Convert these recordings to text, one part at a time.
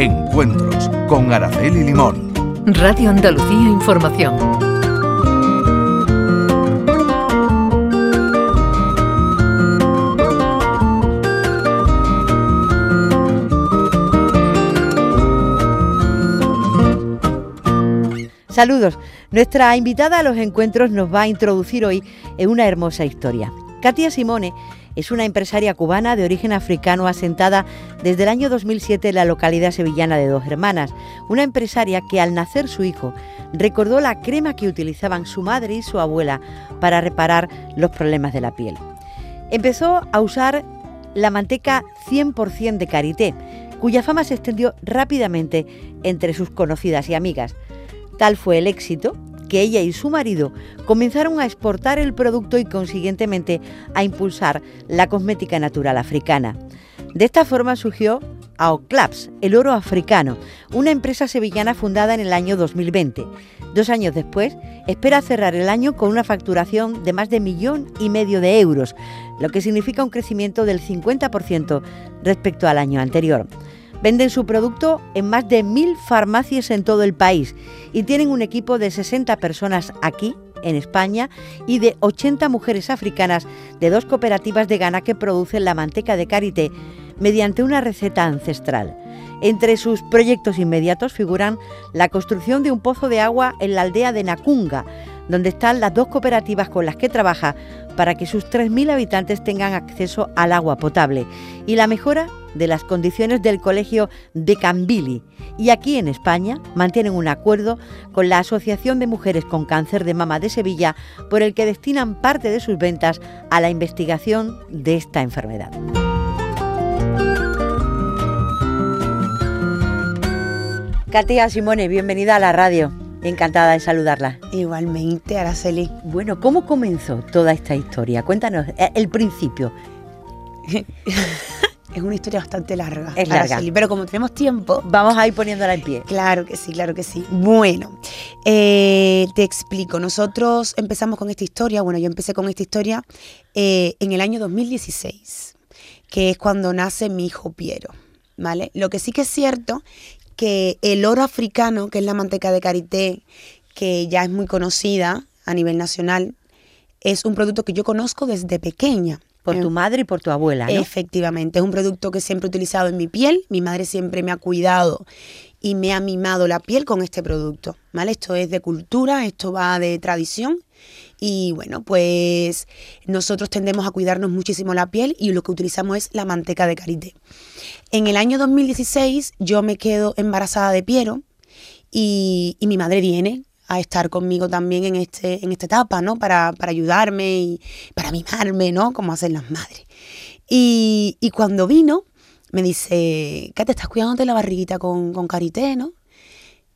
Encuentros con Araceli Limón. Radio Andalucía Información. Saludos. Nuestra invitada a los encuentros nos va a introducir hoy en una hermosa historia. Katia Simone es una empresaria cubana de origen africano asentada desde el año 2007 en la localidad sevillana de Dos Hermanas, una empresaria que al nacer su hijo recordó la crema que utilizaban su madre y su abuela para reparar los problemas de la piel. Empezó a usar la manteca 100% de karité, cuya fama se extendió rápidamente entre sus conocidas y amigas. Tal fue el éxito que ella y su marido comenzaron a exportar el producto y consiguientemente a impulsar la cosmética natural africana. De esta forma surgió AOCLAPS, el oro africano, una empresa sevillana fundada en el año 2020. Dos años después, espera cerrar el año con una facturación de más de millón y medio de euros, lo que significa un crecimiento del 50% respecto al año anterior. Venden su producto en más de mil farmacias en todo el país y tienen un equipo de 60 personas aquí, en España, y de 80 mujeres africanas de dos cooperativas de Ghana que producen la manteca de karité mediante una receta ancestral. Entre sus proyectos inmediatos figuran la construcción de un pozo de agua en la aldea de Nakunga, donde están las dos cooperativas con las que trabaja para que sus 3.000 habitantes tengan acceso al agua potable, y la mejora de las condiciones del colegio de Cambili. Y aquí en España mantienen un acuerdo con la Asociación de Mujeres con Cáncer de Mama de Sevilla por el que destinan parte de sus ventas a la investigación de esta enfermedad. Katia Simone, bienvenida a la radio. Encantada de saludarla. Igualmente, Araceli. Bueno, ¿cómo comenzó toda esta historia? Cuéntanos eh, el principio. es una historia bastante larga. Es larga. Araceli, pero como tenemos tiempo. Vamos a ir poniéndola en pie. Claro que sí, claro que sí. Bueno, eh, te explico. Nosotros empezamos con esta historia. Bueno, yo empecé con esta historia eh, en el año 2016, que es cuando nace mi hijo Piero. ¿Vale? Lo que sí que es cierto que el oro africano, que es la manteca de karité, que ya es muy conocida a nivel nacional, es un producto que yo conozco desde pequeña. Por tu madre y por tu abuela, ¿no? Efectivamente, es un producto que siempre he utilizado en mi piel. Mi madre siempre me ha cuidado y me ha mimado la piel con este producto. ¿vale? Esto es de cultura, esto va de tradición. Y bueno, pues nosotros tendemos a cuidarnos muchísimo la piel y lo que utilizamos es la manteca de karité. En el año 2016 yo me quedo embarazada de Piero y, y mi madre viene a estar conmigo también en, este, en esta etapa, ¿no? Para, para ayudarme y para mimarme, ¿no? Como hacen las madres. Y, y cuando vino, me dice, Kate, estás cuidándote la barriguita con, con karité, ¿no?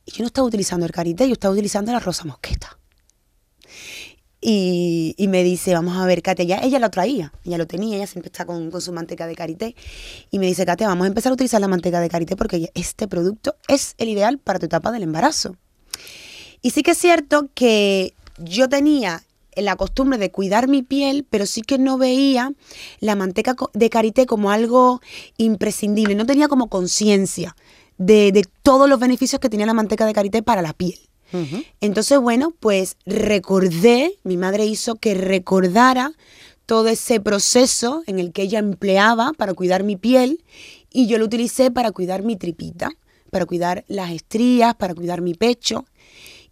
Y yo no estaba utilizando el karité, yo estaba utilizando la rosa mosqueta. Y, y me dice, vamos a ver, Kate, ya ella lo traía, ella lo tenía, ella siempre está con, con su manteca de karité. Y me dice, Kate, vamos a empezar a utilizar la manteca de karité porque este producto es el ideal para tu etapa del embarazo. Y sí que es cierto que yo tenía la costumbre de cuidar mi piel, pero sí que no veía la manteca de karité como algo imprescindible, no tenía como conciencia de, de todos los beneficios que tenía la manteca de karité para la piel. Entonces, bueno, pues recordé, mi madre hizo que recordara todo ese proceso en el que ella empleaba para cuidar mi piel y yo lo utilicé para cuidar mi tripita, para cuidar las estrías, para cuidar mi pecho.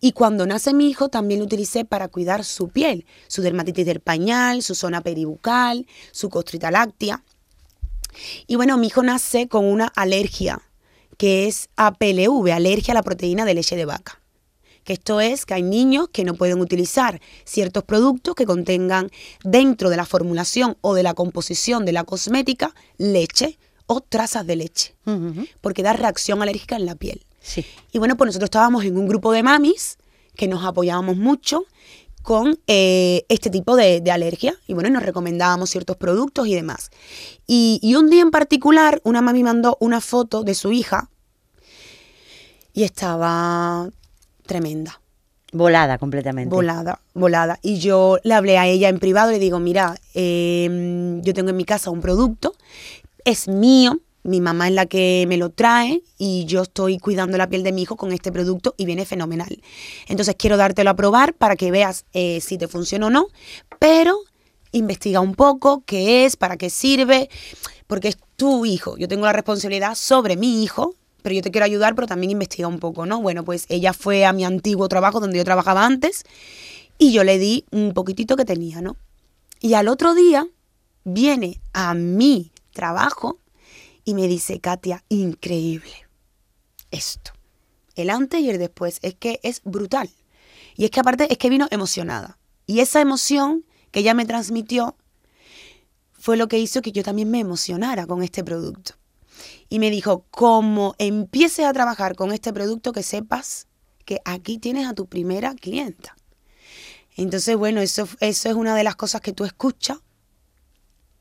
Y cuando nace mi hijo también lo utilicé para cuidar su piel, su dermatitis del pañal, su zona peribucal, su costrita láctea. Y bueno, mi hijo nace con una alergia, que es APLV, alergia a la proteína de leche de vaca. Que esto es que hay niños que no pueden utilizar ciertos productos que contengan dentro de la formulación o de la composición de la cosmética leche o trazas de leche, porque da reacción alérgica en la piel. Sí. Y bueno, pues nosotros estábamos en un grupo de mamis que nos apoyábamos mucho con eh, este tipo de, de alergia y bueno, nos recomendábamos ciertos productos y demás. Y, y un día en particular, una mami mandó una foto de su hija y estaba tremenda, Volada completamente. volada, volada. Y yo le hablé a ella en privado y le digo, mira, eh, yo tengo en mi casa un producto, es mío, mi mamá es la que me lo trae y yo estoy cuidando la piel de mi hijo con este producto y viene fenomenal. Entonces quiero dártelo a probar para que veas eh, si te funciona o no, pero investiga un poco qué es, para qué sirve, porque es tu hijo. Yo tengo la responsabilidad sobre mi hijo, pero yo te quiero ayudar, pero también investiga un poco, ¿no? Bueno, pues ella fue a mi antiguo trabajo donde yo trabajaba antes y yo le di un poquitito que tenía, ¿no? Y al otro día viene a mi trabajo y me dice, Katia, increíble esto. El antes y el después. Es que es brutal. Y es que aparte es que vino emocionada. Y esa emoción que ella me transmitió fue lo que hizo que yo también me emocionara con este producto. Y me dijo, como empieces a trabajar con este producto, que sepas que aquí tienes a tu primera clienta. Entonces, bueno, eso, eso es una de las cosas que tú escuchas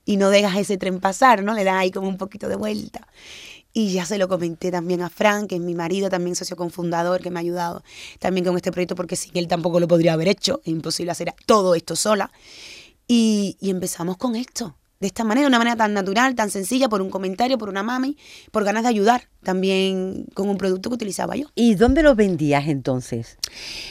y no dejas ese tren pasar, ¿no? Le das ahí como un poquito de vuelta. Y ya se lo comenté también a Frank, que es mi marido, también socio confundador, que me ha ayudado también con este proyecto, porque sin él tampoco lo podría haber hecho, es imposible hacer todo esto sola. Y, y empezamos con esto de esta manera, de una manera tan natural, tan sencilla, por un comentario, por una mami, por ganas de ayudar también con un producto que utilizaba yo. ¿Y dónde lo vendías entonces?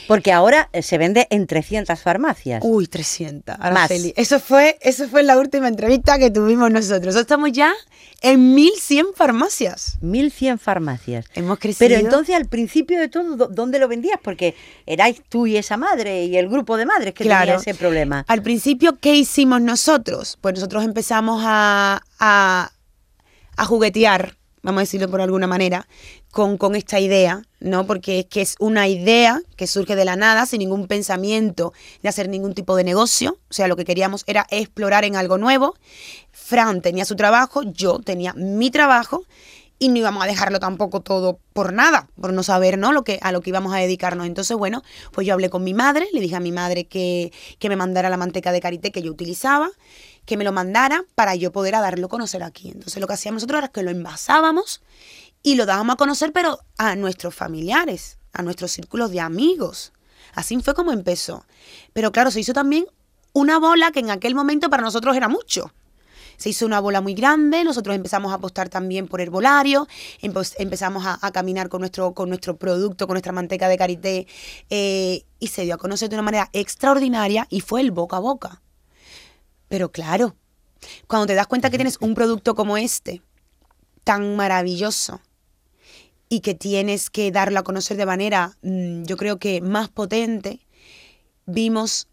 Porque ahora eh, se vende en 300 farmacias. Uy, 300. Araceli. Eso fue, eso fue la última entrevista que tuvimos nosotros. Estamos ya en 1100 farmacias. 1100 farmacias. Hemos crecido. Pero entonces al principio de todo, ¿dónde lo vendías? Porque erais tú y esa madre y el grupo de madres que tenía ese problema. Al principio, ¿qué hicimos nosotros? Pues nosotros empezamos a, a, a juguetear vamos a decirlo por alguna manera, con, con, esta idea, ¿no? Porque es que es una idea que surge de la nada, sin ningún pensamiento de hacer ningún tipo de negocio. O sea, lo que queríamos era explorar en algo nuevo. Fran tenía su trabajo, yo tenía mi trabajo y no íbamos a dejarlo tampoco todo por nada, por no saber ¿no? Lo que, a lo que íbamos a dedicarnos. Entonces, bueno, pues yo hablé con mi madre, le dije a mi madre que, que me mandara la manteca de karité que yo utilizaba que me lo mandara para yo poder darlo a conocer aquí. Entonces lo que hacíamos nosotros era que lo envasábamos y lo dábamos a conocer, pero a nuestros familiares, a nuestros círculos de amigos. Así fue como empezó. Pero claro, se hizo también una bola que en aquel momento para nosotros era mucho. Se hizo una bola muy grande, nosotros empezamos a apostar también por herbolario, empezamos a, caminar con nuestro, con nuestro producto, con nuestra manteca de karité, eh, y se dio a conocer de una manera extraordinaria y fue el boca a boca. Pero claro, cuando te das cuenta que tienes un producto como este, tan maravilloso, y que tienes que darlo a conocer de manera, mm, yo creo que más potente, vimos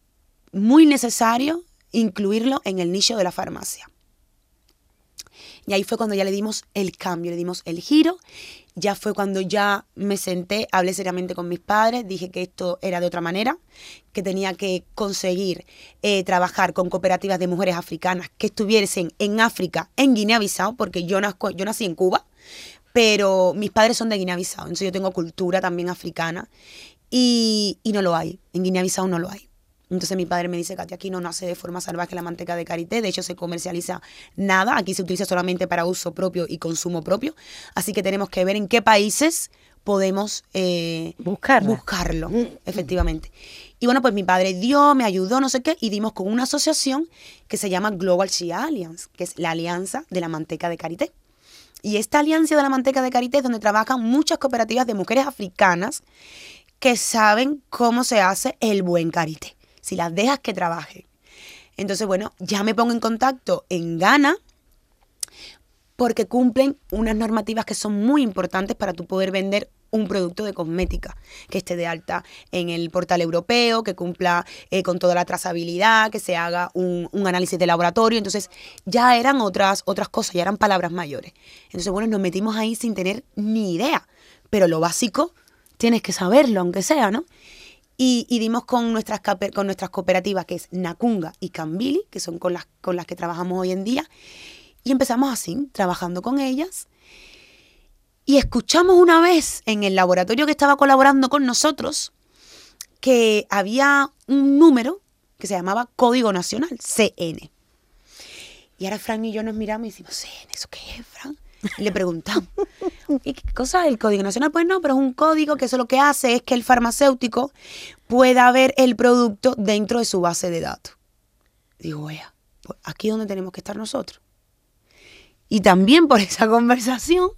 muy necesario incluirlo en el nicho de la farmacia. Y ahí fue cuando ya le dimos el cambio, le dimos el giro ya fue cuando ya me senté, hablé seriamente con mis padres, dije que esto era de otra manera, que tenía que conseguir eh, trabajar con cooperativas de mujeres africanas que estuviesen en África, en Guinea-Bissau, porque yo, yo nací en Cuba, pero mis padres son de Guinea-Bissau, entonces yo tengo cultura también africana y, y no lo hay, en Guinea-Bissau no lo hay. Entonces mi padre me dice, Katia, aquí no nace de forma salvaje la manteca de karité, de hecho se comercializa nada, aquí se utiliza solamente para uso propio y consumo propio, así que tenemos que ver en qué países podemos eh, buscarlo, mm. efectivamente. Y bueno, pues mi padre dio, me ayudó, no sé qué, y dimos con una asociación que se llama Global Shea Alliance, que es la alianza de la manteca de karité. Y esta alianza de la manteca de karité es donde trabajan muchas cooperativas de mujeres africanas que saben cómo se hace el buen karité si las dejas que trabajen. Entonces, bueno, ya me pongo en contacto en Ghana porque cumplen unas normativas que son muy importantes para tú poder vender un producto de cosmética que esté de alta en el portal europeo, que cumpla eh, con toda la trazabilidad, que se haga un, un, análisis de laboratorio. Entonces ya eran otras, otras cosas, ya eran palabras mayores. Entonces, bueno, nos metimos ahí sin tener ni idea. Pero lo básico tienes que saberlo, aunque sea, ¿no? Y, dimos con nuestras, con nuestras cooperativas, que es Nakunga y Cambili, que son con las, con las que trabajamos hoy en día. Y empezamos así, trabajando con ellas. Y escuchamos una vez en el laboratorio que estaba colaborando con nosotros que había un número que se llamaba Código Nacional, CN. Y ahora Fran y yo nos miramos y decimos, CN, ¿eso qué es, Fran? Le preguntamos, ¿y qué cosa es el Código Nacional? Pues no, pero es un código que eso lo que hace es que el farmacéutico pueda ver el producto dentro de su base de datos. Digo, vea, pues aquí es donde tenemos que estar nosotros. Y también por esa conversación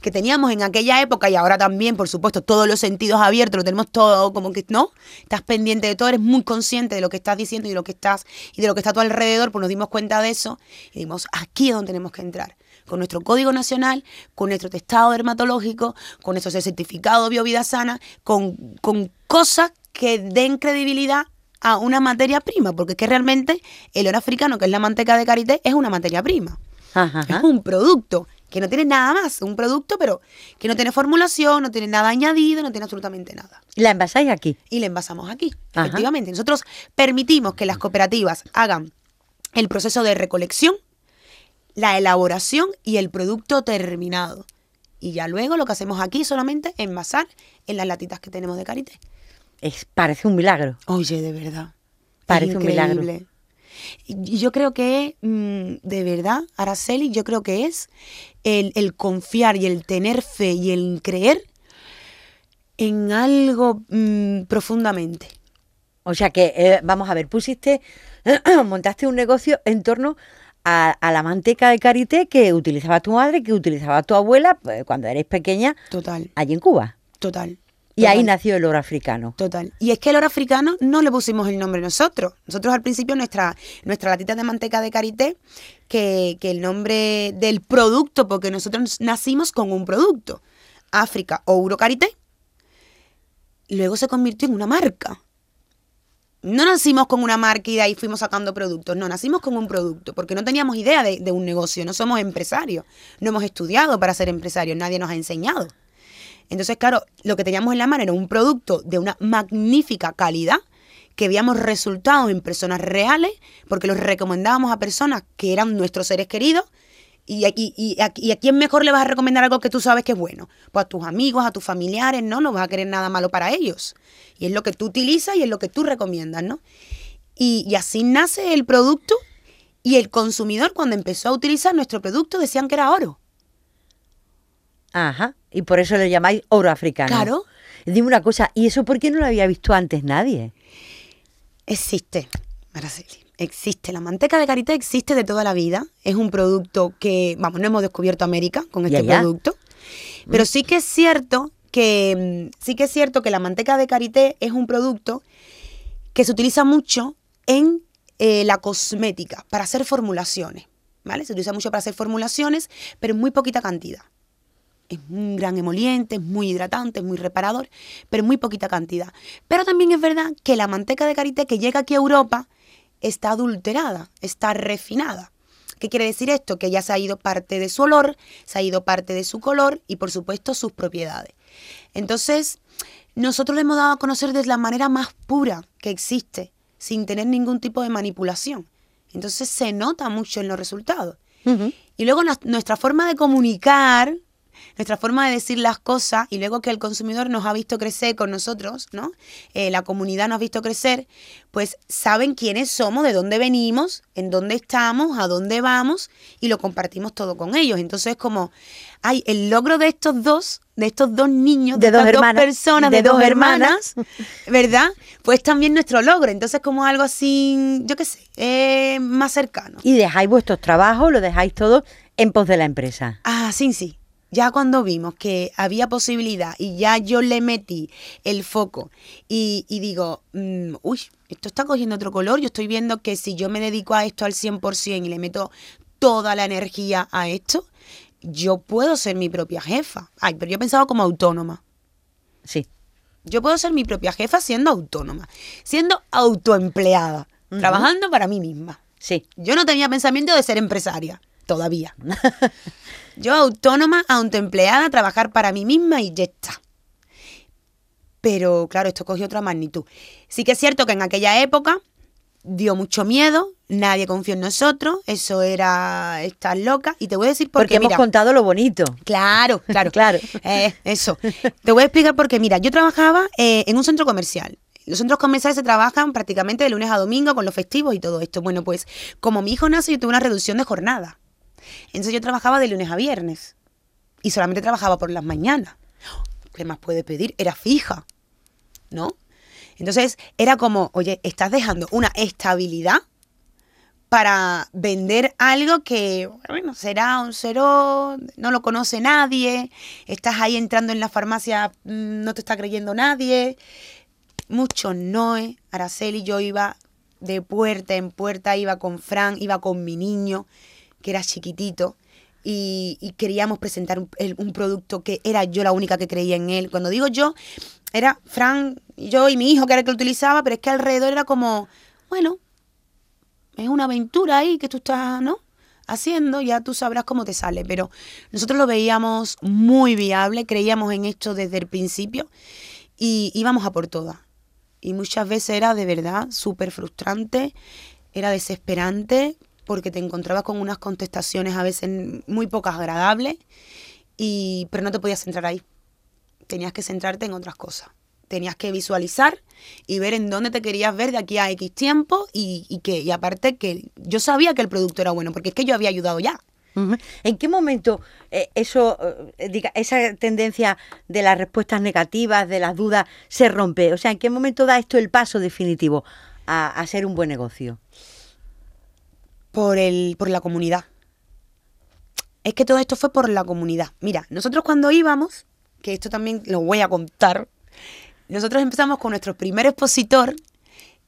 que teníamos en aquella época y ahora también, por supuesto, todos los sentidos abiertos, lo tenemos todo como que, ¿no? Estás pendiente de todo, eres muy consciente de lo que estás diciendo y de lo que estás y de lo que está a tu alrededor, pues nos dimos cuenta de eso y dijimos, aquí es donde tenemos que entrar. Con nuestro código nacional, con nuestro testado dermatológico, con nuestro certificado biovida sana, con, con cosas que den credibilidad a una materia prima, porque es que realmente el oro africano, que es la manteca de karité, es una materia prima. Ajá, ajá. Es un producto que no tiene nada más, un producto, pero que no tiene formulación, no tiene nada añadido, no tiene absolutamente nada. La envasáis aquí. Y le envasamos aquí, Ajá. efectivamente. Nosotros permitimos que las cooperativas hagan el proceso de recolección, la elaboración y el producto terminado. Y ya luego lo que hacemos aquí es solamente envasar en las latitas que tenemos de karité. Es, parece un milagro. Oye, de verdad. es Parece un milagro. increíble. Yo creo que, mm, de verdad, Araceli, yo creo que es el, el confiar y el tener fe y el creer en algo mm, profundamente. O sea que, eh, vamos a ver, pusiste, montaste un negocio en torno a, a la manteca de karité que utilizaba tu madre, que utilizaba tu abuela eh, cuando erais pequeña Total, allí en Cuba. total. Y ahí nació el oro africano. Total. Y es que el oro africano no le pusimos el nombre nosotros. Nosotros al principio nuestra, nuestra latita de manteca de karité, que, que el nombre del producto, porque nosotros nacimos con un producto, África Ouro Karité, luego se convirtió en una marca. No nacimos con una marca y de ahí fuimos sacando productos, no, nacimos con un producto, porque no teníamos idea de, de un negocio, no somos empresarios, no hemos estudiado para ser empresarios, nadie nos ha enseñado. Entonces, claro, lo que teníamos en la mano era un producto de una magnífica calidad, que veíamos resultados en personas reales, porque los recomendábamos a personas que eran nuestros seres queridos. Y, aquí- y, a- y a quién mejor le vas a recomendar algo que tú sabes que es bueno? Pues a tus amigos, a tus familiares, ¿no? No vas a querer nada malo para ellos. Y es lo que tú utilizas y es lo que tú recomiendas, ¿no? Y, y así nace el producto y el consumidor cuando empezó a utilizar nuestro producto decían que era oro. Ajá. Y por eso le llamáis oro africano. Claro. Dime una cosa, ¿y eso por qué no lo había visto antes nadie? Existe, Araceli. Existe. La manteca de karité existe de toda la vida. Es un producto que, vamos, no hemos descubierto América con este producto. Pero sí que es cierto que mm, sí que es cierto que la manteca de karité es un producto que se utiliza mucho en eh, la cosmética para hacer formulaciones. ¿Vale? Se utiliza mucho para hacer formulaciones, pero en muy poquita cantidad. Es un gran emoliente, es muy hidratante, es muy reparador, pero en muy poquita cantidad. Pero también es verdad que la manteca de karité que llega aquí a Europa está adulterada, está refinada. ¿Qué quiere decir esto? Que ya se ha ido parte de su olor, se ha ido parte de su color y por supuesto sus propiedades. Entonces, nosotros le hemos dado a conocer de la manera más pura que existe, sin tener ningún tipo de manipulación. Entonces se nota mucho en los resultados. Y luego nuestra forma de comunicar, nuestra forma de decir las cosas, y luego que el consumidor nos ha visto crecer con nosotros, ¿no? Eh, la comunidad nos ha visto crecer, pues saben quiénes somos, de dónde venimos, en dónde estamos, a dónde vamos, y lo compartimos todo con ellos. Entonces, como, ay, el logro de estos dos, de estos dos niños, De dos hermanas, personas, de de, dos dos hermanas. hermanas, ¿verdad? Pues también nuestro logro. Entonces, como algo así, yo qué sé, eh, más cercano. Y dejáis vuestros trabajos, lo dejáis todo en pos de la empresa. Ah, sí, sí. Ya cuando vimos que había posibilidad y ya yo le metí el foco y, y digo, mm, uy, esto está cogiendo otro color, yo estoy viendo que si yo me dedico a esto al 100% y le meto toda la energía a esto, yo puedo ser mi propia jefa. Ay, pero yo pensaba como autónoma. Sí. Yo puedo ser mi propia jefa siendo autónoma, siendo autoempleada, trabajando para mí misma. Sí. Yo no tenía pensamiento de ser empresaria, todavía. Yo autónoma, autoempleada, trabajar para mí misma y ya está. Pero claro, esto cogió otra magnitud. Sí que es cierto que en aquella época dio mucho miedo, nadie confió en nosotros, eso era estar loca. Y te voy a decir por Porque qué, hemos mira, contado lo bonito. Claro, claro. Claro. Eh, eso. Te voy a explicar porque, mira, yo trabajaba eh, en un centro comercial. Los centros comerciales se trabajan prácticamente de lunes a domingo con los festivos y todo esto. Bueno, pues como mi hijo nace, yo tuve una reducción de jornada. Entonces yo trabajaba de lunes a viernes y solamente trabajaba por las mañanas. ¿Qué más puede pedir? Era fija, ¿no? Entonces era como, oye, estás dejando una estabilidad para vender algo que, bueno, será un cero, no lo conoce nadie, estás ahí entrando en la farmacia, mm, no te está creyendo nadie. Mucho no, ¿eh? Araceli, yo iba de puerta en puerta, iba con Fran, iba con mi niño, que era chiquitito, y, queríamos presentar un producto que era yo la única que creía en él. Cuando digo yo, era Fran, yo y mi hijo que era el que lo utilizaba, pero es que alrededor era como, bueno, es una aventura ahí que tú estás, ¿no? Haciendo, ya tú sabrás cómo te sale. Pero nosotros lo veíamos muy viable, creíamos en esto desde el principio y íbamos a por todas. Y muchas veces era de verdad súper frustrante, era desesperante, porque te encontrabas con unas contestaciones a veces muy pocas agradables, y, pero no te podías centrar ahí. Tenías que centrarte en otras cosas. Tenías que visualizar y ver en dónde te querías ver de aquí a X tiempo y, que y aparte que yo sabía que el producto era bueno, porque es que yo había ayudado ya. ¿En qué momento eh, eso, eh, esa tendencia de las respuestas negativas, de las dudas, se rompe? O sea, ¿en qué momento da esto el paso definitivo a, a ser un buen negocio? Por, el, por la comunidad. Es que todo esto fue por la comunidad. Mira, nosotros cuando íbamos, que esto también lo voy a contar, nosotros empezamos con nuestro primer expositor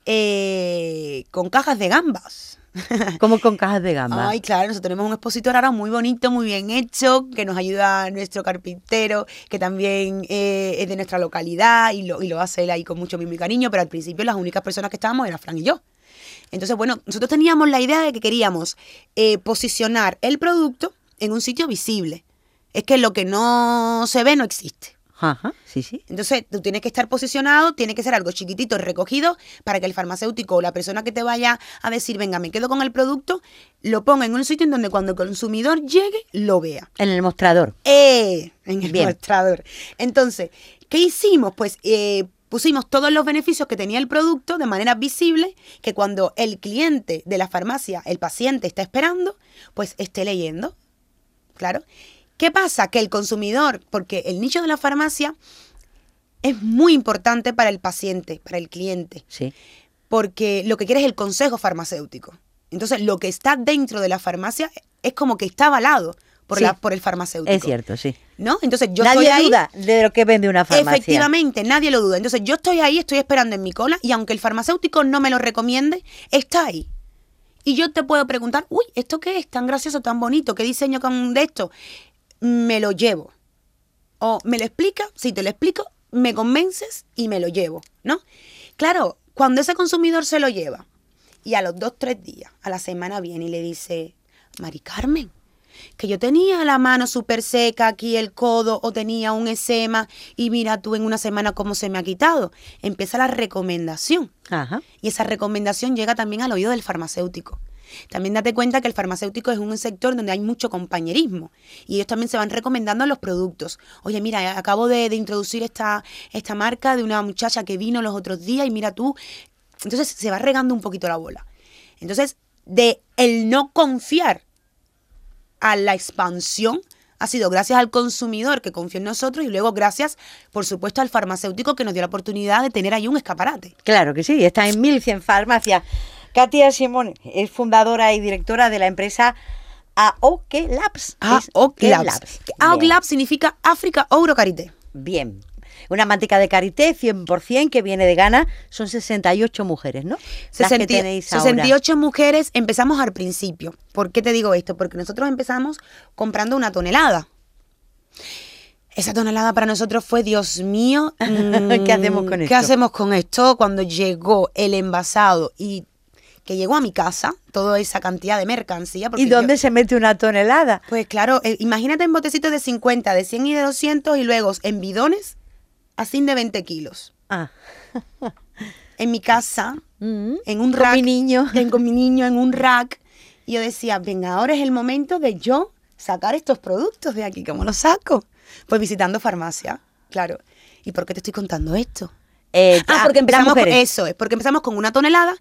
eh, con cajas de gambas. Como con cajas de gamba. Ay, claro, nosotros tenemos un expositor ahora muy bonito, muy bien hecho, que nos ayuda nuestro carpintero, que también eh, es de nuestra localidad y lo, y lo hace él ahí con mucho mimo y cariño, pero al principio las únicas personas que estábamos eran Fran y yo. Entonces, bueno, nosotros teníamos la idea de que queríamos eh, posicionar el producto en un sitio visible. Es que lo que no se ve no existe. Ajá, sí, sí. Entonces, tú tienes que estar posicionado, tiene que ser algo chiquitito, recogido, para que el farmacéutico o la persona que te vaya a decir, venga, me quedo con el producto, lo ponga en un sitio en donde cuando el consumidor llegue, lo vea. En el mostrador. ¡Eh! En el Bien. mostrador. Entonces, ¿qué hicimos? Pues eh, pusimos todos los beneficios que tenía el producto de manera visible, que cuando el cliente de la farmacia, el paciente, está esperando, pues esté leyendo. Claro. ¿Qué pasa? Que el consumidor, porque el nicho de la farmacia es muy importante para el paciente, para el cliente Sí. porque lo que quiere es el consejo farmacéutico. Entonces, lo que está dentro de la farmacia es como que está avalado por, Sí. la, por el farmacéutico. Es cierto, sí. ¿No? Entonces, yo Nadie estoy ahí. duda de lo que vende una farmacia. Efectivamente, nadie lo duda. Entonces, yo estoy ahí, estoy esperando en mi cola y aunque el farmacéutico no me lo recomiende, está ahí. Y yo te puedo preguntar, uy, ¿esto qué es? Tan gracioso, tan bonito, ¿qué diseño con de esto? Me lo llevo. O me lo explica, si te lo explico, me convences y me lo llevo, ¿no? Claro, cuando ese consumidor se lo lleva y a los dos, tres días, a la semana viene y le dice, Mari Carmen, que yo tenía la mano súper seca, aquí el codo, o tenía un esema, y mira tú en una semana cómo se me ha quitado. Empieza la recomendación. Ajá. Y esa recomendación llega también al oído del farmacéutico. También date cuenta que el farmacéutico es un sector donde hay mucho compañerismo y ellos también se van recomendando los productos. Oye, mira, acabo de, de introducir esta, esta marca de una muchacha que vino los otros días y mira tú. Entonces se va regando un poquito la bola. Entonces, de el no confiar a la expansión ha sido gracias al consumidor que confió en nosotros y luego gracias, por supuesto, al farmacéutico que nos dio la oportunidad de tener ahí un escaparate. Claro que sí, está en 1100 farmacias. Katia Simón es fundadora y directora de la empresa AOK Labs. AOK Labs. AOK. Labs significa África Ouro Carité. Bien. Una manteca de karité 100% que viene de Ghana. Son 68 mujeres, ¿no? Las que 60 tenéis ahora. 68 mujeres empezamos al principio. ¿Por qué te digo esto? Porque nosotros empezamos comprando una tonelada. Esa tonelada para nosotros fue, Dios mío, mm, ¿Qué hacemos con ¿Qué esto? hacemos con esto? Cuando llegó el envasado y que llegó a mi casa, toda esa cantidad de mercancía. ¿Y yo- dónde se mete una tonelada? Pues claro, eh, imagínate en botecitos de 50, de 100 y de 200 y luego en bidones así de 20 kilos. Ah. En mi casa, Mm. en un Con rack. mi niño. en- con mi niño en un rack. Y yo decía, venga, ahora es el momento de yo sacar estos productos de aquí. ¿Cómo los saco? Pues visitando farmacia, claro. ¿Y por qué te estoy contando esto? Eh, Ah, porque las empezamos con, eso es, porque empezamos con una tonelada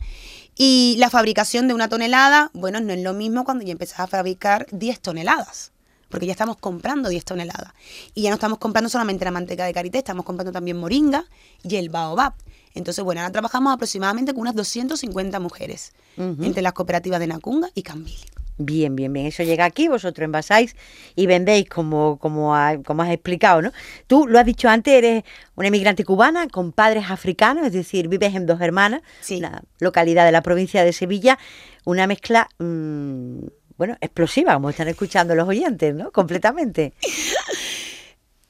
y la fabricación de una tonelada, bueno, no es lo mismo cuando ya empezás a fabricar 10 toneladas. Porque ya estamos comprando 10 toneladas. Y ya no estamos comprando solamente la manteca de karité, estamos comprando también moringa y el baobab. Entonces, bueno, ahora trabajamos aproximadamente con unas 250 mujeres entre las cooperativas de Nacunga y Cambili. Bien, bien, bien. Eso llega aquí, vosotros envasáis y vendéis como, como, como has explicado, ¿no? Tú lo has dicho antes, eres una emigrante cubana con padres africanos, es decir, vives en Dos Hermanas, Sí. la localidad de la provincia de Sevilla, una mezcla, mm, bueno, explosiva, como están escuchando los oyentes, ¿no? Completamente.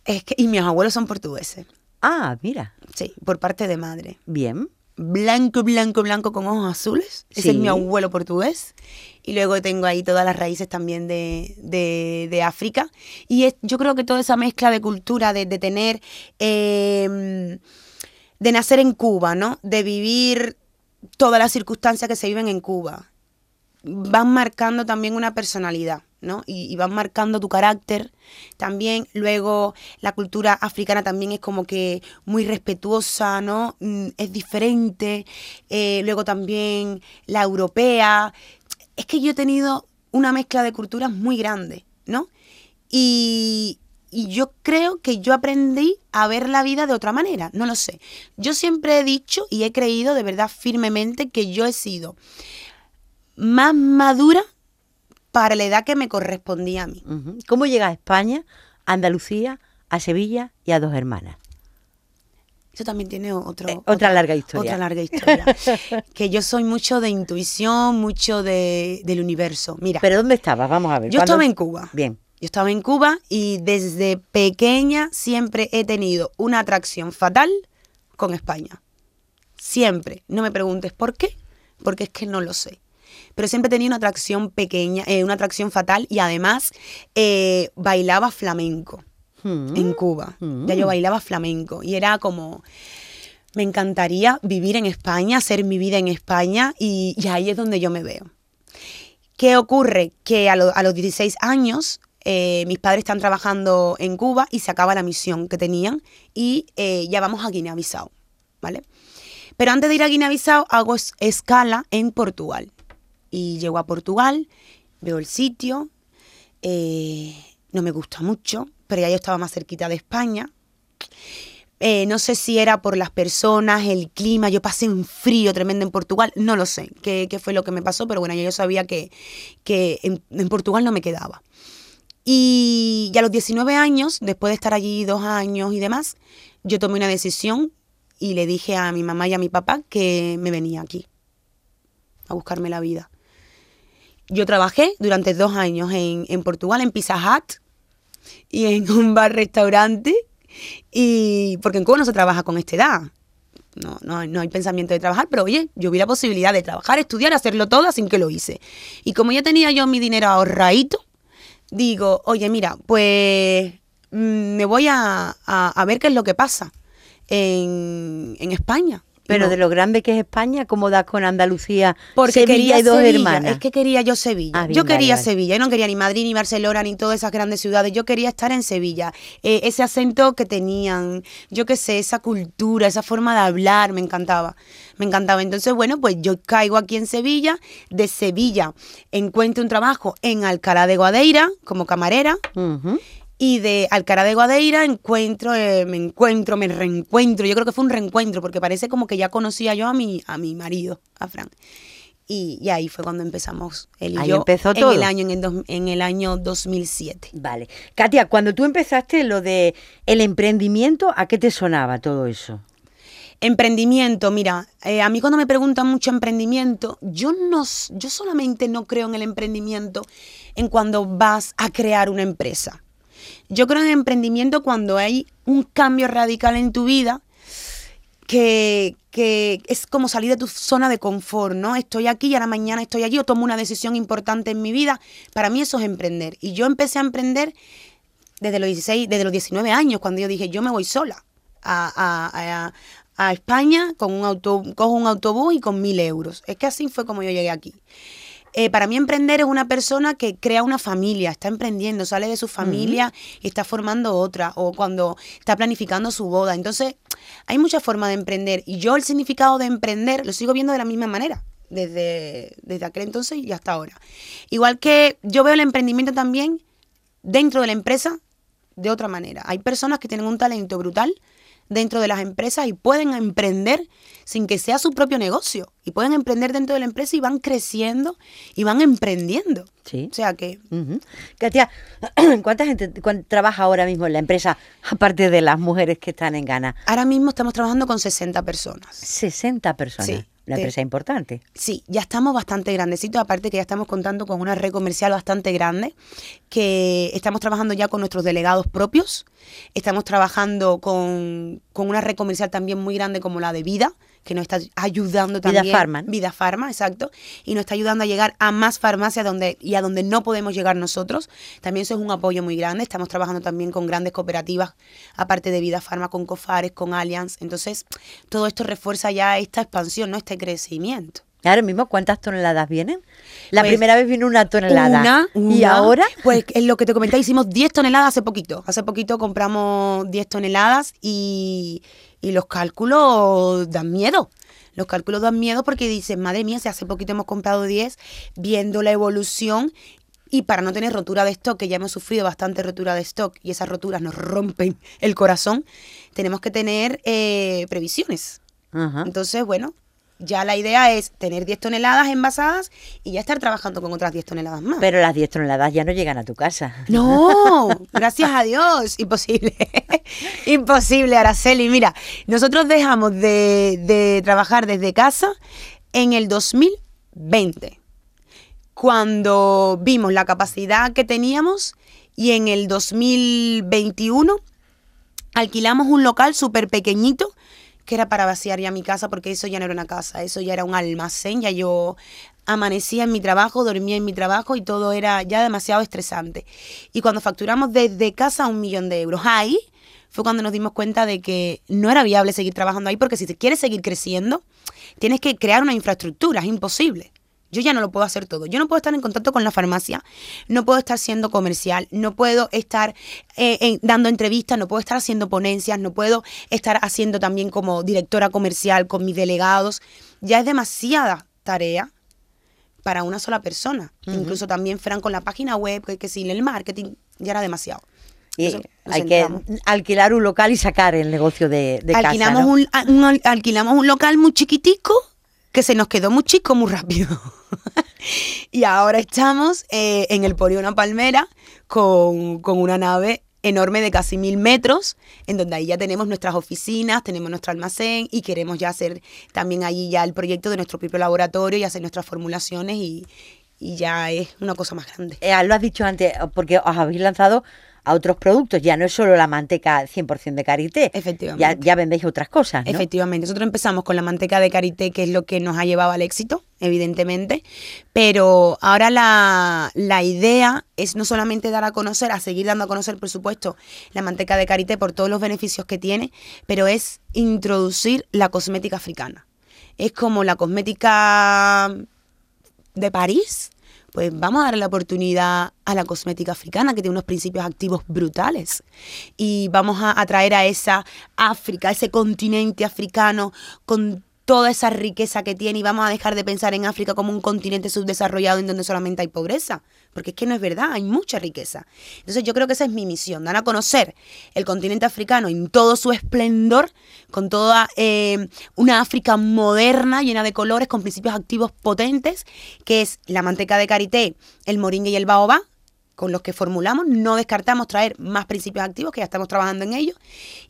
Es que, y mis abuelos son portugueses, Ah, mira, sí, por parte de madre. bien. Blanco, blanco, blanco con ojos azules. Ese es mi abuelo portugués. Y luego tengo ahí todas las raíces también de, de- de África. Y es- yo creo que toda esa mezcla de cultura, de, de tener, eh, de nacer en Cuba, ¿no? De vivir todas las circunstancias que se viven en Cuba, van marcando también una personalidad, ¿no? Y, van marcando tu carácter también. Luego, la cultura africana también es como que muy respetuosa, ¿no? Mm, Es diferente. Eh, luego también la europea. Es que yo he tenido una mezcla de culturas muy grande, ¿no? Y yo creo que yo aprendí a ver la vida de otra manera, no lo sé. Yo siempre he dicho y he creído de verdad firmemente que yo he sido más madura para la edad que me correspondía a mí. ¿Cómo llegas a España, a Andalucía, a Sevilla y a Dos Hermanas? Eso también tiene otro, Eh, otra larga historia. Otra larga historia. que yo soy mucho de intuición, mucho de, del universo. Mira, ¿Pero dónde estabas? Vamos a ver. yo ¿cuándo- estaba en Cuba. Bien. Yo estaba en Cuba y desde pequeña siempre he tenido una atracción fatal con España. Siempre. No me preguntes por qué, porque es que no lo sé. Pero siempre tenido una atracción pequeña, eh, una atracción fatal y además eh, bailaba flamenco Mm. en Cuba. Mm. Ya yo bailaba flamenco y era como, me encantaría vivir en España, hacer mi vida en España y, y ahí es donde yo me veo. ¿Qué ocurre? Que a, lo- a los 16 años eh, mis padres están trabajando en Cuba y se acaba la misión que tenían y eh, ya vamos a Guinea-Bissau, ¿vale? Pero antes de ir a Guinea-Bissau hago es- escala en Portugal. Y llego a Portugal, veo el sitio, eh, no me gusta mucho, pero ya yo estaba más cerquita de España. Eh, no sé si era por las personas, el clima, yo pasé un frío tremendo en Portugal, no lo sé qué, fue lo que me pasó, pero bueno, ya yo sabía que, que en, Portugal no me quedaba. Y, y a los 19 años, después de estar allí dos años y demás, yo tomé una decisión y le dije a mi mamá y a mi papá que me venía aquí a buscarme la vida. Yo trabajé durante dos años en, en Portugal, en Pizza Hut y en un bar-restaurante, y porque en Cuba no se trabaja con esta edad. No, no, no hay pensamiento de trabajar, pero oye, yo vi la posibilidad de trabajar, estudiar, hacerlo todo, sin que lo hice. Y como ya tenía yo mi dinero ahorradito, digo, oye, mira, pues mm, me voy a, a- a ver qué es lo que pasa en, en España. Pero no- de lo grande que es España, ¿cómo das con Andalucía, porque Sevilla quería y dos Sevilla, hermanas? Es que quería yo Sevilla. Ah, bien, yo quería vale. Sevilla. Yo no quería ni Madrid, ni Barcelona, ni todas esas grandes ciudades. Yo quería estar en Sevilla. Eh, ese acento que tenían, yo qué sé, esa cultura, esa forma de hablar, me encantaba. Me encantaba. Entonces, bueno, pues yo caigo aquí en Sevilla. De Sevilla encuentro un trabajo en Alcalá de Guadeira como camarera. Ujú. Y de Alcará de Guadeira encuentro, eh, me encuentro, me reencuentro. Yo creo que fue un reencuentro porque parece como que ya conocía yo a mi, a mi marido, a Frank. Y, y ahí fue cuando empezamos él y Ahí yo empezó en todo. el año en el, dos- en el año 2007. Vale. Katia, cuando tú empezaste lo de el emprendimiento, ¿a qué te sonaba todo eso? Emprendimiento, mira, eh, a mí cuando me preguntan mucho emprendimiento, yo no, yo solamente no creo en el emprendimiento en cuando vas a crear una empresa. Yo creo en emprendimiento cuando hay un cambio radical en tu vida que, que es como salir de tu zona de confort, ¿no? Estoy aquí y ahora mañana estoy allí o tomo una decisión importante en mi vida. Para mí eso es emprender. Y yo empecé a emprender desde los 16, desde los 19 años, cuando yo dije, yo me voy sola a, a- a- a España con un auto, cojo un autobús y con mil euros. Es que así fue como yo llegué aquí. Eh, para mí emprender es una persona que crea una familia, está emprendiendo, sale de su familia y está formando otra, o cuando está planificando su boda. Entonces, hay muchas formas de emprender y yo el significado de emprender lo sigo viendo de la misma manera, desde, desde aquel entonces y hasta ahora. Igual que yo veo el emprendimiento también dentro de la empresa de otra manera. Hay personas que tienen un talento brutal dentro de las empresas y pueden emprender sin que sea su propio negocio. Y pueden emprender dentro de la empresa y van creciendo y van emprendiendo. Sí. O sea que... Katia, ¿cuánta gente trabaja ahora mismo en la empresa, aparte de las mujeres que están en Ghana? Ahora mismo estamos trabajando con 60 personas. 60 personas. Sí, De- empresa es importante. Sí, ya estamos bastante grandecitos, aparte que ya estamos contando con una red comercial bastante grande, que estamos trabajando ya con nuestros delegados propios, estamos trabajando con, con una red comercial también muy grande como la de Vida, que nos está ayudando Vida también. Pharma, ¿no? Vida Pharma, exacto, y nos está ayudando a llegar a más farmacias donde, y a donde no podemos llegar nosotros. También eso es un apoyo muy grande, estamos trabajando también con grandes cooperativas, aparte de Vida Pharma, con Cofares, con Allianz, entonces todo esto refuerza ya esta expansión, ¿no? este crecimiento. Ahora mismo, ¿cuántas toneladas vienen? La Pues, primera vez vino una tonelada. Una, ¿Y una. ahora? Pues en lo que te comenté, hicimos 10 toneladas hace poquito. Hace poquito compramos 10 toneladas y, y los cálculos dan miedo. Los cálculos dan miedo porque dices, madre mía, si hace poquito hemos comprado 10, viendo la evolución y para no tener rotura de stock, que ya hemos sufrido bastante rotura de stock y esas roturas nos rompen el corazón, tenemos que tener eh, previsiones. Ajá. Entonces, bueno, ya la idea es tener 10 toneladas envasadas y ya estar trabajando con otras 10 toneladas más. Pero las 10 toneladas ya no llegan a tu casa. No, gracias a Dios, imposible. imposible, Araceli. Mira, nosotros dejamos de, de trabajar desde casa en el 2020, cuando vimos la capacidad que teníamos y en el 2021 alquilamos un local súper pequeñito que era para vaciar ya mi casa porque eso ya no era una casa, eso ya era un almacén, ya yo amanecía en mi trabajo, dormía en mi trabajo y todo era ya demasiado estresante. Y cuando facturamos desde casa un millón de euros, ahí fue cuando nos dimos cuenta de que no era viable seguir trabajando ahí porque si te quieres seguir creciendo, tienes que crear una infraestructura, es imposible. Yo ya no lo puedo hacer todo. Yo no puedo estar en contacto con la farmacia, no puedo estar siendo comercial, no puedo estar eh, en- dando entrevistas, no puedo estar haciendo ponencias, no puedo estar haciendo también como directora comercial con mis delegados. Ya es demasiada tarea para una sola persona. Incluso también Fran con la página web, que, que sin el marketing, ya era demasiado. Y Entonces, hay que alquilar un local y sacar el negocio de, de alquilamos, casa. ¿no? un, alquilamos un local muy chiquitico que se nos quedó muy chico muy rápido. y ahora estamos eh, en el Poliona Palmera con, con una nave enorme de casi mil metros, en donde ahí ya tenemos nuestras oficinas, tenemos nuestro almacén y queremos ya hacer también allí ya el proyecto de nuestro propio laboratorio y hacer nuestras formulaciones y, y ya es una cosa más grande. Eh, lo has dicho antes, porque os habéis lanzado a otros productos. Ya no es solo la manteca 100% de karité. Efectivamente. Ya, ya vendéis otras cosas, ¿no? Efectivamente, nosotros empezamos con la manteca de karité, que es lo que nos ha llevado al éxito, evidentemente, pero ahora la, la idea es no solamente dar a conocer, a seguir dando a conocer, por supuesto, la manteca de karité por todos los beneficios que tiene, pero es introducir la cosmética africana. Es como la cosmética de París, pues vamos a darle la oportunidad a la cosmética africana que tiene unos principios activos brutales. Y vamos a atraer a esa África, a ese continente africano con toda esa riqueza que tiene y vamos a dejar de pensar en África como un continente subdesarrollado en donde solamente hay pobreza, porque es que no es verdad, hay mucha riqueza. Entonces yo creo que esa es mi misión, dar a conocer el continente africano en todo su esplendor, con toda eh, una África moderna, llena de colores, con principios activos potentes, que es la manteca de karité, el moringa y el baobab, con los que formulamos, no descartamos traer más principios activos, que ya estamos trabajando en ello,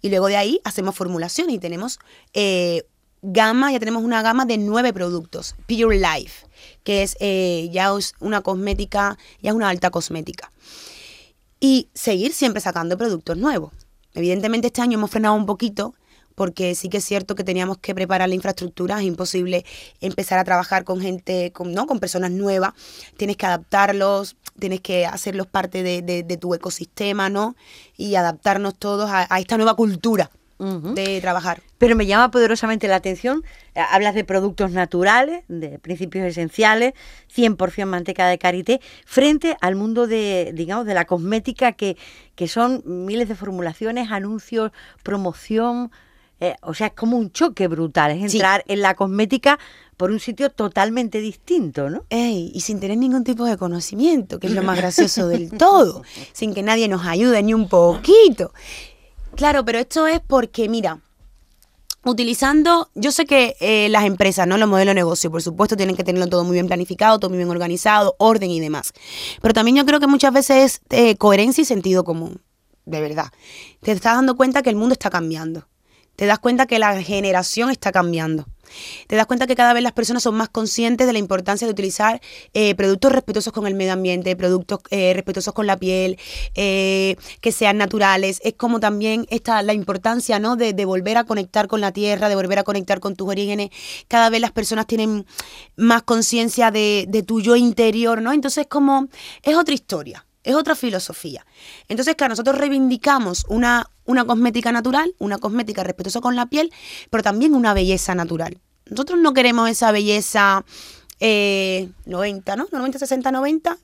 y luego de ahí hacemos formulaciones y tenemos eh, gama, ya tenemos una gama de nueve productos, Pure Life, que es eh, ya es una cosmética, ya es una alta cosmética. Y seguir siempre sacando productos nuevos. Evidentemente este año hemos frenado un poquito porque sí que es cierto que teníamos que preparar la infraestructura, es imposible empezar a trabajar con gente, con, ¿no? con personas nuevas, tienes que adaptarlos, tienes que hacerlos parte de, de- de tu ecosistema, ¿no? Y adaptarnos todos a, a esta nueva cultura De trabajar. Pero me llama poderosamente la atención, eh, hablas de productos naturales, de principios esenciales, 100% manteca de karité, frente al mundo de, digamos, de la cosmética que, que son miles de formulaciones, anuncios, promoción. eh, o sea, es como un choque brutal, es entrar en la cosmética por un sitio totalmente distinto, ¿no? Ey, y sin tener ningún tipo de conocimiento, que es lo más gracioso del todo, sin que nadie nos ayude ni un poquito. Claro, pero esto es porque, mira, utilizando, yo sé que eh, las empresas, ¿no? Los modelos de negocio, por supuesto, tienen que tenerlo todo muy bien planificado, todo muy bien organizado, orden y demás. Pero también yo creo que muchas veces es eh, coherencia y sentido común, de verdad. Te estás dando cuenta que el mundo está cambiando. Te das cuenta que la generación está cambiando. Te das cuenta que cada vez las personas son más conscientes de la importancia de utilizar eh, productos respetuosos con el medio ambiente, productos eh, respetuosos con la piel, eh, que sean naturales. Es como también está la importancia ¿no? de, volver a conectar con la tierra, de volver a conectar con tus orígenes. Cada vez las personas tienen más conciencia de, de tu yo interior, ¿no? Entonces como es otra historia es otra filosofía. Entonces, claro, nosotros reivindicamos una, una cosmética natural, una cosmética respetuosa con la piel, pero también una belleza natural. Nosotros no queremos esa belleza 90, eh, ¿no? 90, 60, 90,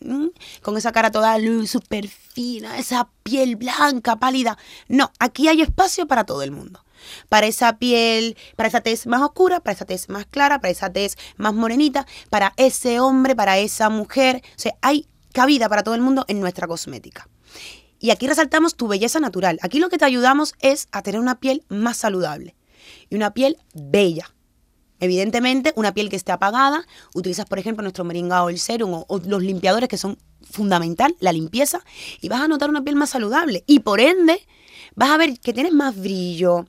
con esa cara toda súper fina, esa piel blanca, pálida. No, aquí hay espacio para todo el mundo. Para esa piel, para esa tez más oscura, para esa tez más clara, para esa tez más morenita, para ese hombre, para esa mujer. O sea, hay cabida para todo el mundo en nuestra cosmética. Y aquí resaltamos tu belleza natural. Aquí lo que te ayudamos es a tener una piel más saludable y una piel bella. Evidentemente, una piel que esté apagada, utilizas, por ejemplo, nuestro Moringa el Serum o, los limpiadores que son fundamental, la limpieza, y vas a notar una piel más saludable. Y por ende, vas a ver que tienes más brillo,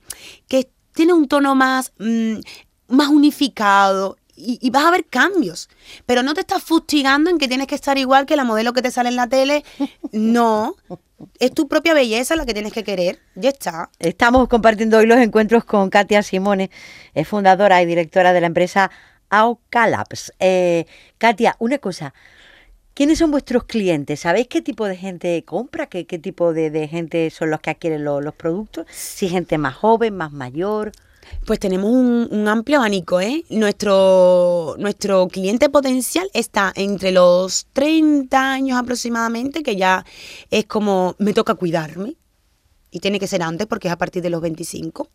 que tiene un tono más, mm, más unificado y, vas a ver cambios. Pero no te estás fustigando en que tienes que estar igual que la modelo que te sale en la tele. No. Es tu propia belleza la que tienes que querer. Ya está. Estamos compartiendo hoy los encuentros con Katia Simone, es fundadora y directora de la empresa Aucalaps. Eh, Katia, una cosa. ¿Quiénes son vuestros clientes? ¿Sabéis qué tipo de gente compra? ¿Qué, qué tipo de, gente son los que adquieren los productos? Si gente más joven, más mayor. Pues tenemos un, amplio abanico, ¿eh? Nuestro, nuestro cliente potencial está entre los 30 años aproximadamente, que ya es como me toca cuidarme, y tiene que ser antes porque es a partir de los 25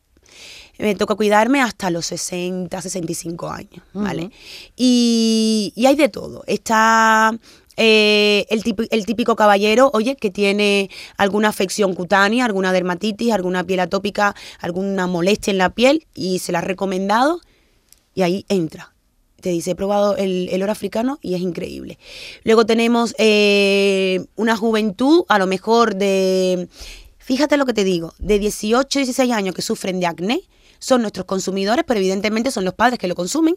me toca cuidarme hasta los 60, 65 años, ¿vale? y, y, hay de todo. Está eh, el, típico, caballero, oye, que tiene alguna afección cutánea, alguna dermatitis, alguna piel atópica, alguna molestia en la piel y se la ha recomendado y ahí entra. Te dice, he probado el, oro africano y es increíble. Luego tenemos eh, una juventud, a lo mejor de, fíjate lo que te digo, de 18, 16 años que sufren de acné, son nuestros consumidores, pero evidentemente son los padres que lo consumen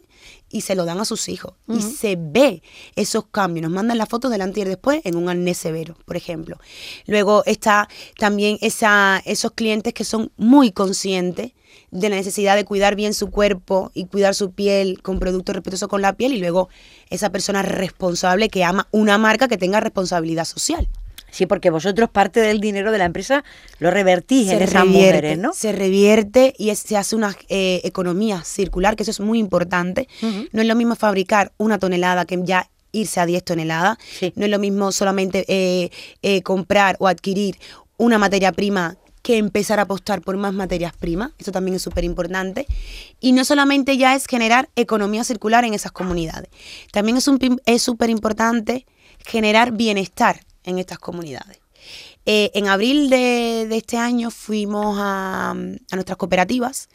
y se lo dan a sus hijos. Y se ve esos cambios. Nos mandan las fotos delante y después en un acné severo, por ejemplo. Luego está también esa, esos clientes que son muy conscientes de la necesidad de cuidar bien su cuerpo y cuidar su piel con productos respetuosos con la piel y luego esa persona responsable que ama una marca que tenga responsabilidad social. Sí, porque vosotros parte del dinero de la empresa lo revertís en esas mujeres, ¿no? Se revierte y se hace una eh, economía circular, que eso es muy importante. No es lo mismo fabricar una tonelada que ya irse a 10 toneladas. No es lo mismo solamente eh, eh, comprar o adquirir una materia prima que empezar a apostar por más materias primas. Eso también es súper importante. Y no solamente ya es generar economía circular en esas comunidades. También es súper importante generar bienestar en estas comunidades. Eh, en abril de, este año fuimos a, nuestras cooperativas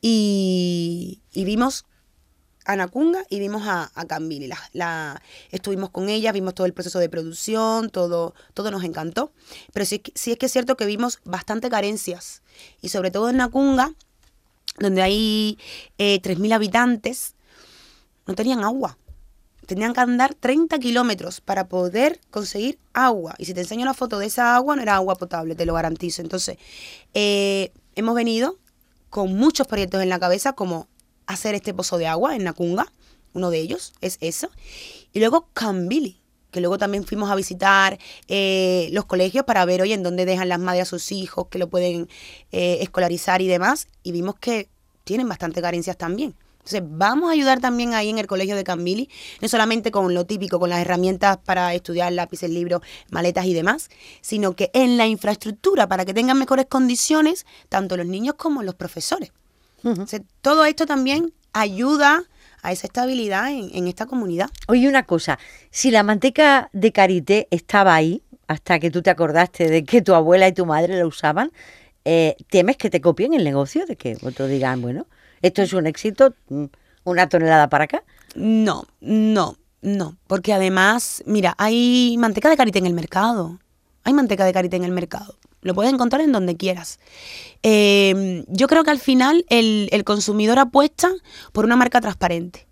y, vimos a Nacunga y vimos a, a Cambili. La, estuvimos con ellas, vimos todo el proceso de producción, todo, todo nos encantó. Pero sí, sí es que es cierto que vimos bastante carencias. Y sobre todo en Nacunga, donde hay eh, 3.000 habitantes, no tenían agua tenían que andar 30 kilómetros para poder conseguir agua. Y si te enseño la foto de esa agua, no era agua potable, te lo garantizo. Entonces, eh, hemos venido con muchos proyectos en la cabeza, como hacer este pozo de agua en Nacunga, uno de ellos es eso. Y luego Cambili, que luego también fuimos a visitar eh, los colegios para ver hoy en dónde dejan las madres a sus hijos, que lo pueden eh, escolarizar y demás. Y vimos que tienen bastante carencias también. Entonces, vamos a ayudar también ahí en el colegio de Cambili, no solamente con lo típico, con las herramientas para estudiar, lápices, libros, maletas y demás, sino que en la infraestructura para que tengan mejores condiciones tanto los niños como los profesores. Sea, todo esto también ayuda a esa estabilidad en, en esta comunidad. Oye, una cosa, si la manteca de karité estaba ahí, hasta que tú te acordaste de que tu abuela y tu madre la usaban, eh, ¿temes que te copien el negocio? De que otros digan, bueno, esto es un éxito, una tonelada para acá. No, no, no, porque además, mira, hay manteca de karité en el mercado. Hay manteca de karité en el mercado. Lo puedes encontrar en donde quieras. Eh, yo creo que al final el, el consumidor apuesta por una marca transparente.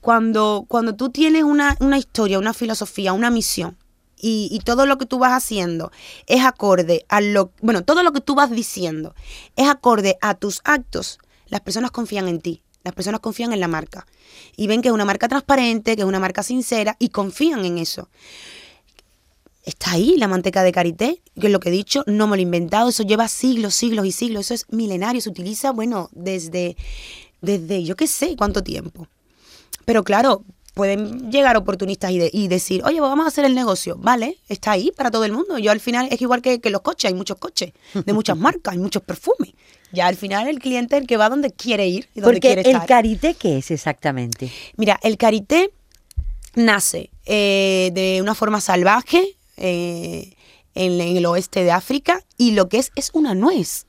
Cuando, cuando tú tienes una, una historia, una filosofía, una misión, y, y todo lo que tú vas haciendo es acorde a lo, bueno, todo lo que tú vas diciendo es acorde a tus actos, las personas confían en ti, las personas confían en la marca y ven que es una marca transparente, que es una marca sincera y confían en eso. Está ahí la manteca de karité, que es lo que he dicho, no me lo he inventado, eso lleva siglos, siglos y siglos, eso es milenario, se utiliza, bueno, desde, desde yo qué sé cuánto tiempo. Pero claro, pueden llegar oportunistas y, de- y decir, oye, pues vamos a hacer el negocio. Vale, está ahí para todo el mundo. Yo al final es igual que, que los coches, hay muchos coches, de muchas marcas, hay muchos perfumes. Ya al final el cliente es el que va donde quiere ir y donde Porque quiere el estar. karité, ¿qué es exactamente? Mira, el karité nace eh, de una forma salvaje eh, en, en el oeste de África y lo que es es una nuez.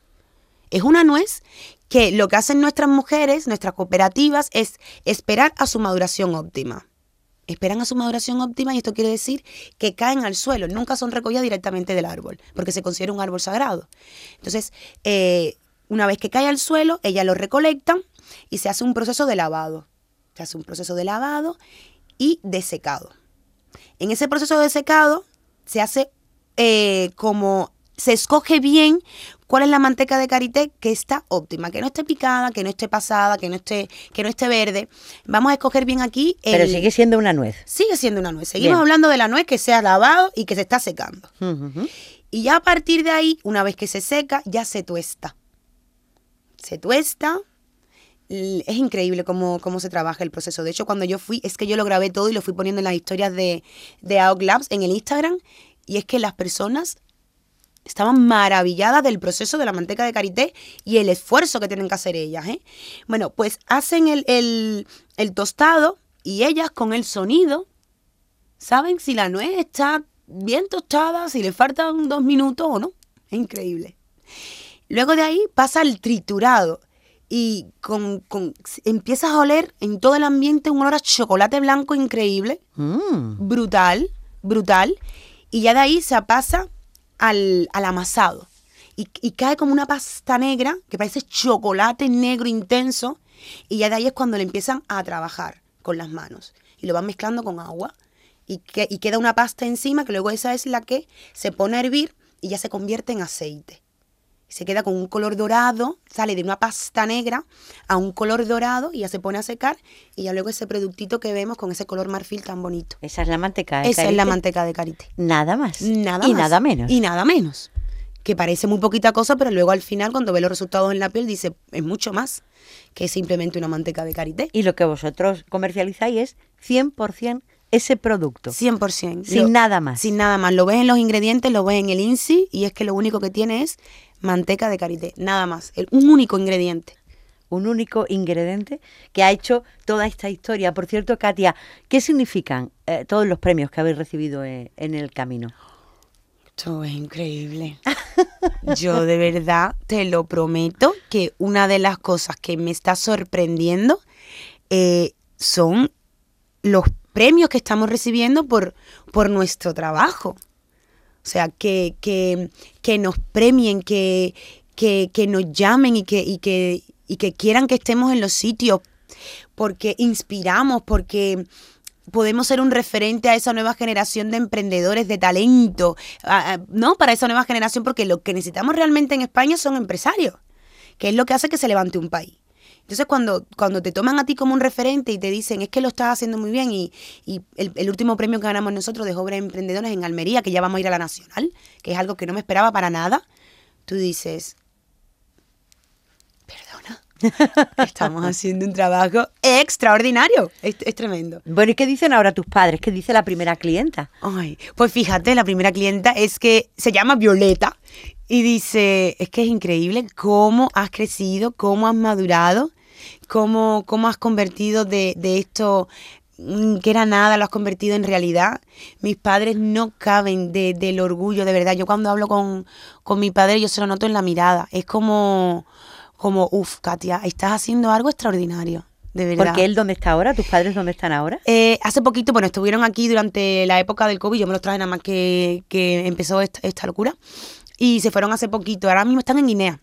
Es una nuez que lo que hacen nuestras mujeres, nuestras cooperativas, es esperar a su maduración óptima. Esperan a su maduración óptima y esto quiere decir que caen al suelo, nunca son recogidas directamente del árbol, porque se considera un árbol sagrado. Entonces, eh, una vez que cae al suelo, ellas lo recolectan y se hace un proceso de lavado. Se hace un proceso de lavado y de secado. En ese proceso de secado se hace eh, como se escoge bien cuál es la manteca de karité que está óptima, que no esté picada, que no esté pasada, que no esté, que no esté verde. Vamos a escoger bien aquí. Pero el- sigue siendo una nuez. sigue siendo una nuez. Seguimos Bien. hablando de la nuez que se ha lavado y que se está secando. Y ya a partir de ahí, una vez que se seca, ya se tuesta. Se tuesta. Es increíble cómo, cómo se trabaja el proceso. De hecho, cuando yo fui, es que yo lo grabé todo y lo fui poniendo en las historias de, de AOC Labs en el Instagram. Y es que las personas estaban maravilladas del proceso de la manteca de karité y el esfuerzo que tienen que hacer ellas. ¿eh? Bueno, pues hacen el, el- el tostado y ellas con el sonido saben si la nuez está bien tostada, si le faltan dos minutos o no. Es increíble. Luego de ahí pasa el triturado y con, con- empiezas a oler en todo el ambiente un olor a chocolate blanco increíble Mm. brutal, brutal, y ya de ahí se pasa al, al amasado. Y, y cae como una pasta negra, que parece chocolate negro intenso, y ya de ahí es cuando le empiezan a trabajar con las manos. Y lo van mezclando con agua, y, que, y queda una pasta encima, que luego esa es la que se pone a hervir y ya se convierte en aceite. Se queda con un color dorado, sale de una pasta negra a un color dorado y ya se pone a secar y ya luego ese productito que vemos con ese color marfil tan bonito. Esa es la manteca de Esa es la manteca de karité. Nada más. Nada y más. nada menos. Y nada menos. Que parece muy poquita cosa, pero luego al final cuando ve los resultados en la piel dice, es mucho más que simplemente una manteca de karité. Y lo que vosotros comercializáis es 100% ese producto. 100%. Sin nada más. Sin nada más. Lo ves en los ingredientes, lo ves en el INSI y es que lo único que tiene es manteca de karité. Nada más. El, un único ingrediente. Un único ingrediente que ha hecho toda esta historia. Por cierto, Katia, ¿qué significan eh, todos los premios que habéis recibido eh, en el camino? Esto es increíble. Yo de verdad te lo prometo que una de las cosas que me está sorprendiendo eh, son los premios que estamos recibiendo por, por nuestro trabajo. O sea, que, que, que nos premien, que, que, que nos llamen y que, y, que, y que quieran que estemos en los sitios, porque inspiramos, porque podemos ser un referente a esa nueva generación de emprendedores, de talento, ¿no? Para esa nueva generación, porque lo que necesitamos realmente en España son empresarios, que es lo que hace que se levante un país. Entonces, cuando, cuando te toman a ti como un referente y te dicen, es que lo estás haciendo muy bien, y, y el, el último premio que ganamos nosotros de jóvenes emprendedores en Almería, que ya vamos a ir a la Nacional, que es algo que no me esperaba para nada, tú dices, perdona, estamos haciendo un trabajo extraordinario, es, es tremendo. Bueno, ¿y qué dicen ahora tus padres? ¿Qué dice la primera clienta? Ay, pues fíjate, la primera clienta es que se llama Violeta y dice, es que es increíble cómo has crecido, cómo has madurado, cómo, cómo has convertido de, de esto mm, que era nada, lo has convertido en realidad. Mis padres no caben de- del orgullo, de verdad. Yo cuando hablo con, con mi padre, yo se lo noto en la mirada. Es como, como, uff, Katia, estás haciendo algo extraordinario, de verdad. Porque él, ¿dónde está ahora? ¿Tus padres dónde están ahora? Eh, hace poquito, bueno, estuvieron aquí durante la época del COVID, yo me los traje nada más que, que empezó esta, esta locura, y se fueron hace poquito, ahora mismo están en Guinea.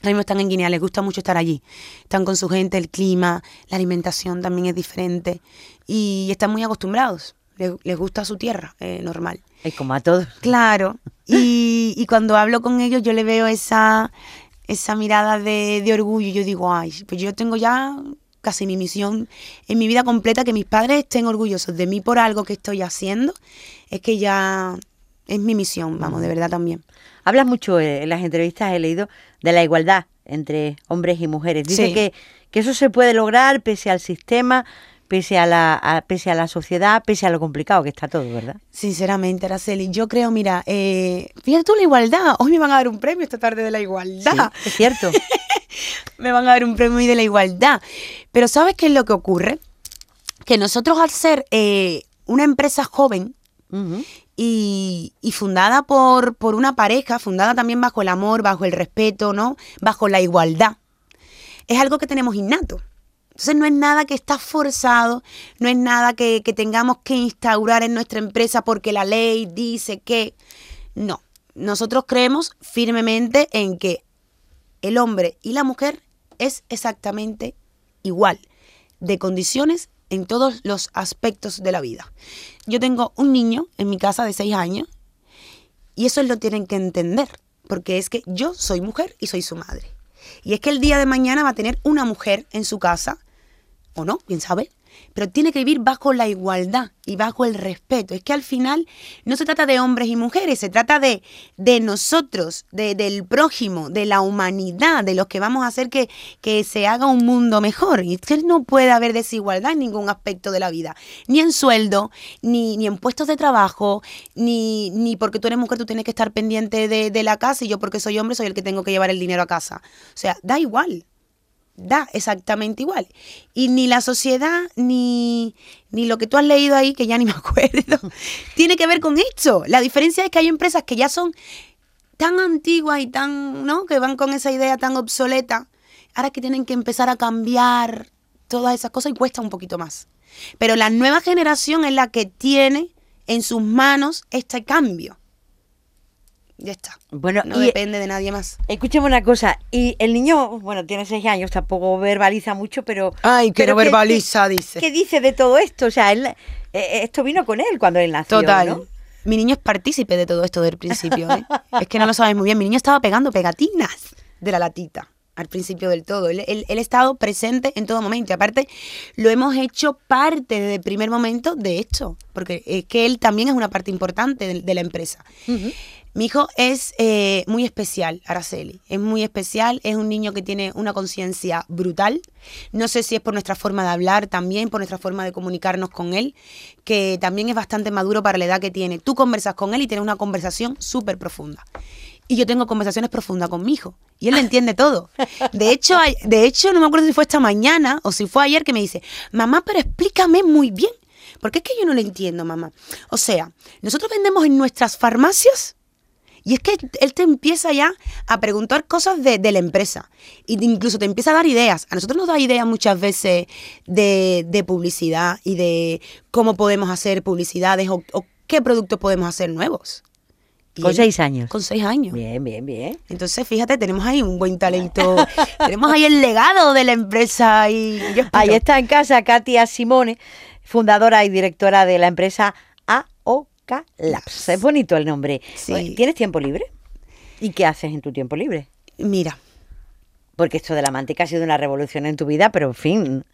Ahora mismo están en Guinea, les gusta mucho estar allí. Están con su gente, el clima, la alimentación también es diferente y están muy acostumbrados. Les, les gusta su tierra, eh, normal. Es como a todos. Claro. Y, y cuando hablo con ellos yo le veo esa, esa mirada de, de orgullo. Yo digo, ay, pues yo tengo ya casi mi misión en mi vida completa, que mis padres estén orgullosos de mí por algo que estoy haciendo, es que ya es mi misión, vamos, de verdad también. Hablas mucho eh, en las entrevistas, he leído, de la igualdad entre hombres y mujeres. Dice Sí. que, que eso se puede lograr pese al sistema, pese a, la, a- pese a la sociedad, pese a lo complicado que está todo, ¿verdad? Sinceramente, Araceli, yo creo, mira, eh, fíjate tú la igualdad. Hoy me van a dar un premio esta tarde de la igualdad. Sí, es cierto. me van a dar un premio de la igualdad. Pero ¿sabes qué es lo que ocurre? Que nosotros al ser eh, una empresa joven. Y, fundada por, por una pareja, fundada también bajo el amor, bajo el respeto, ¿no? Bajo la igualdad, es algo que tenemos innato. Entonces no es nada que está forzado, no es nada que tengamos que instaurar en nuestra empresa porque la ley dice que... No, nosotros creemos firmemente en que el hombre y la mujer es exactamente igual, de condiciones en todos los aspectos de la vida. Yo tengo un niño en mi casa de seis años y eso lo tienen que entender, porque es que yo soy mujer y soy su madre. Y es que el día de mañana va a tener una mujer en su casa, o no, quién sabe, pero tiene que vivir bajo la igualdad y bajo el respeto. Es que al final no se trata de hombres y mujeres, se trata de, de nosotros, de- del prójimo, de la humanidad, de los que vamos a hacer que, que se haga un mundo mejor. Y es que no puede haber desigualdad en ningún aspecto de la vida, ni en sueldo, ni, ni en puestos de trabajo, ni, ni porque tú eres mujer tú tienes que estar pendiente de, de la casa y yo porque soy hombre soy el que tengo que llevar el dinero a casa. O sea, da igual da exactamente igual. Y ni la sociedad, ni, ni lo que tú has leído ahí, que ya ni me acuerdo, tiene que ver con esto. La diferencia es que hay empresas que ya son tan antiguas y tan, ¿no? Que van con esa idea tan obsoleta, ahora que tienen que empezar a cambiar todas esas cosas y cuesta un poquito más. Pero la nueva generación es la que tiene en sus manos este cambio. Ya está. Bueno, No y- depende de nadie más. Escúchame una cosa, y el niño, bueno, tiene seis años, tampoco verbaliza mucho, pero... Ay, que pero no verbaliza, dice. ¿Qué dice de todo esto? O sea, él, eh, eh, esto vino con él cuando él nació, Total. ¿no? Mi niño es partícipe de todo esto del principio. ¿eh? es que no lo sabes muy bien. Mi niño estaba pegando pegatinas de la latita al principio del todo. Él, él- él ha estado presente en todo momento. Y aparte, lo hemos hecho parte desde el primer momento de esto. Porque es que él también es una parte importante de, de la empresa. Mi hijo es eh, muy especial, Araceli. Es muy especial, es un niño que tiene una conciencia brutal. No sé si es por nuestra forma de hablar también, por nuestra forma de comunicarnos con él, que también es bastante maduro para la edad que tiene. Tú conversas con él y tienes una conversación súper profunda. Y yo tengo conversaciones profundas con mi hijo. Y él le entiende todo. De hecho, de hecho, no me acuerdo si fue esta mañana o si fue ayer que me dice, mamá, pero explícame muy bien. Porque es que yo no lo entiendo, mamá. O sea, nosotros vendemos en nuestras farmacias y es que él te empieza ya a preguntar cosas de, de la empresa. Y te- incluso te empieza a dar ideas. A nosotros nos da ideas muchas veces de, de publicidad y de cómo podemos hacer publicidades o, o qué productos podemos hacer nuevos. Y Con él- seis años. Con seis años. Bien, bien, bien. Entonces, fíjate, tenemos ahí un buen talento. tenemos ahí el legado de la empresa y yo Ahí está en casa Katia Simone, fundadora y directora de la empresa Labs. Es bonito el nombre. Sí. ¿Tienes tiempo libre? ¿Y qué haces en tu tiempo libre? Mira, Porque esto de la manteca ha sido una revolución en tu vida, pero en fin,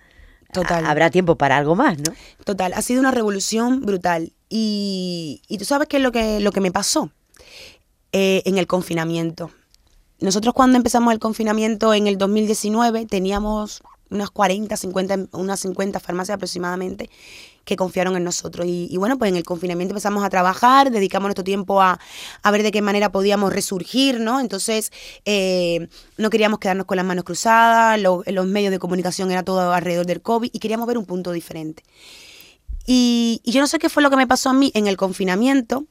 Total. ha- habrá tiempo para algo más, ¿no? Total, ha sido una revolución brutal. Y, y tú sabes qué es lo que, lo que me pasó Eh, en el confinamiento. Nosotros cuando empezamos el confinamiento en el 2019 teníamos unas 40, 50, unas 50 farmacias aproximadamente que confiaron en nosotros. Y, bueno, pues en el confinamiento empezamos a trabajar, dedicamos nuestro tiempo a, ver de qué manera podíamos resurgir, ¿no? Entonces, eh, no queríamos quedarnos con las manos cruzadas, los medios de comunicación era todo alrededor del COVID y queríamos ver un punto diferente. Y, y yo no sé qué fue lo que me pasó a mí en el confinamiento,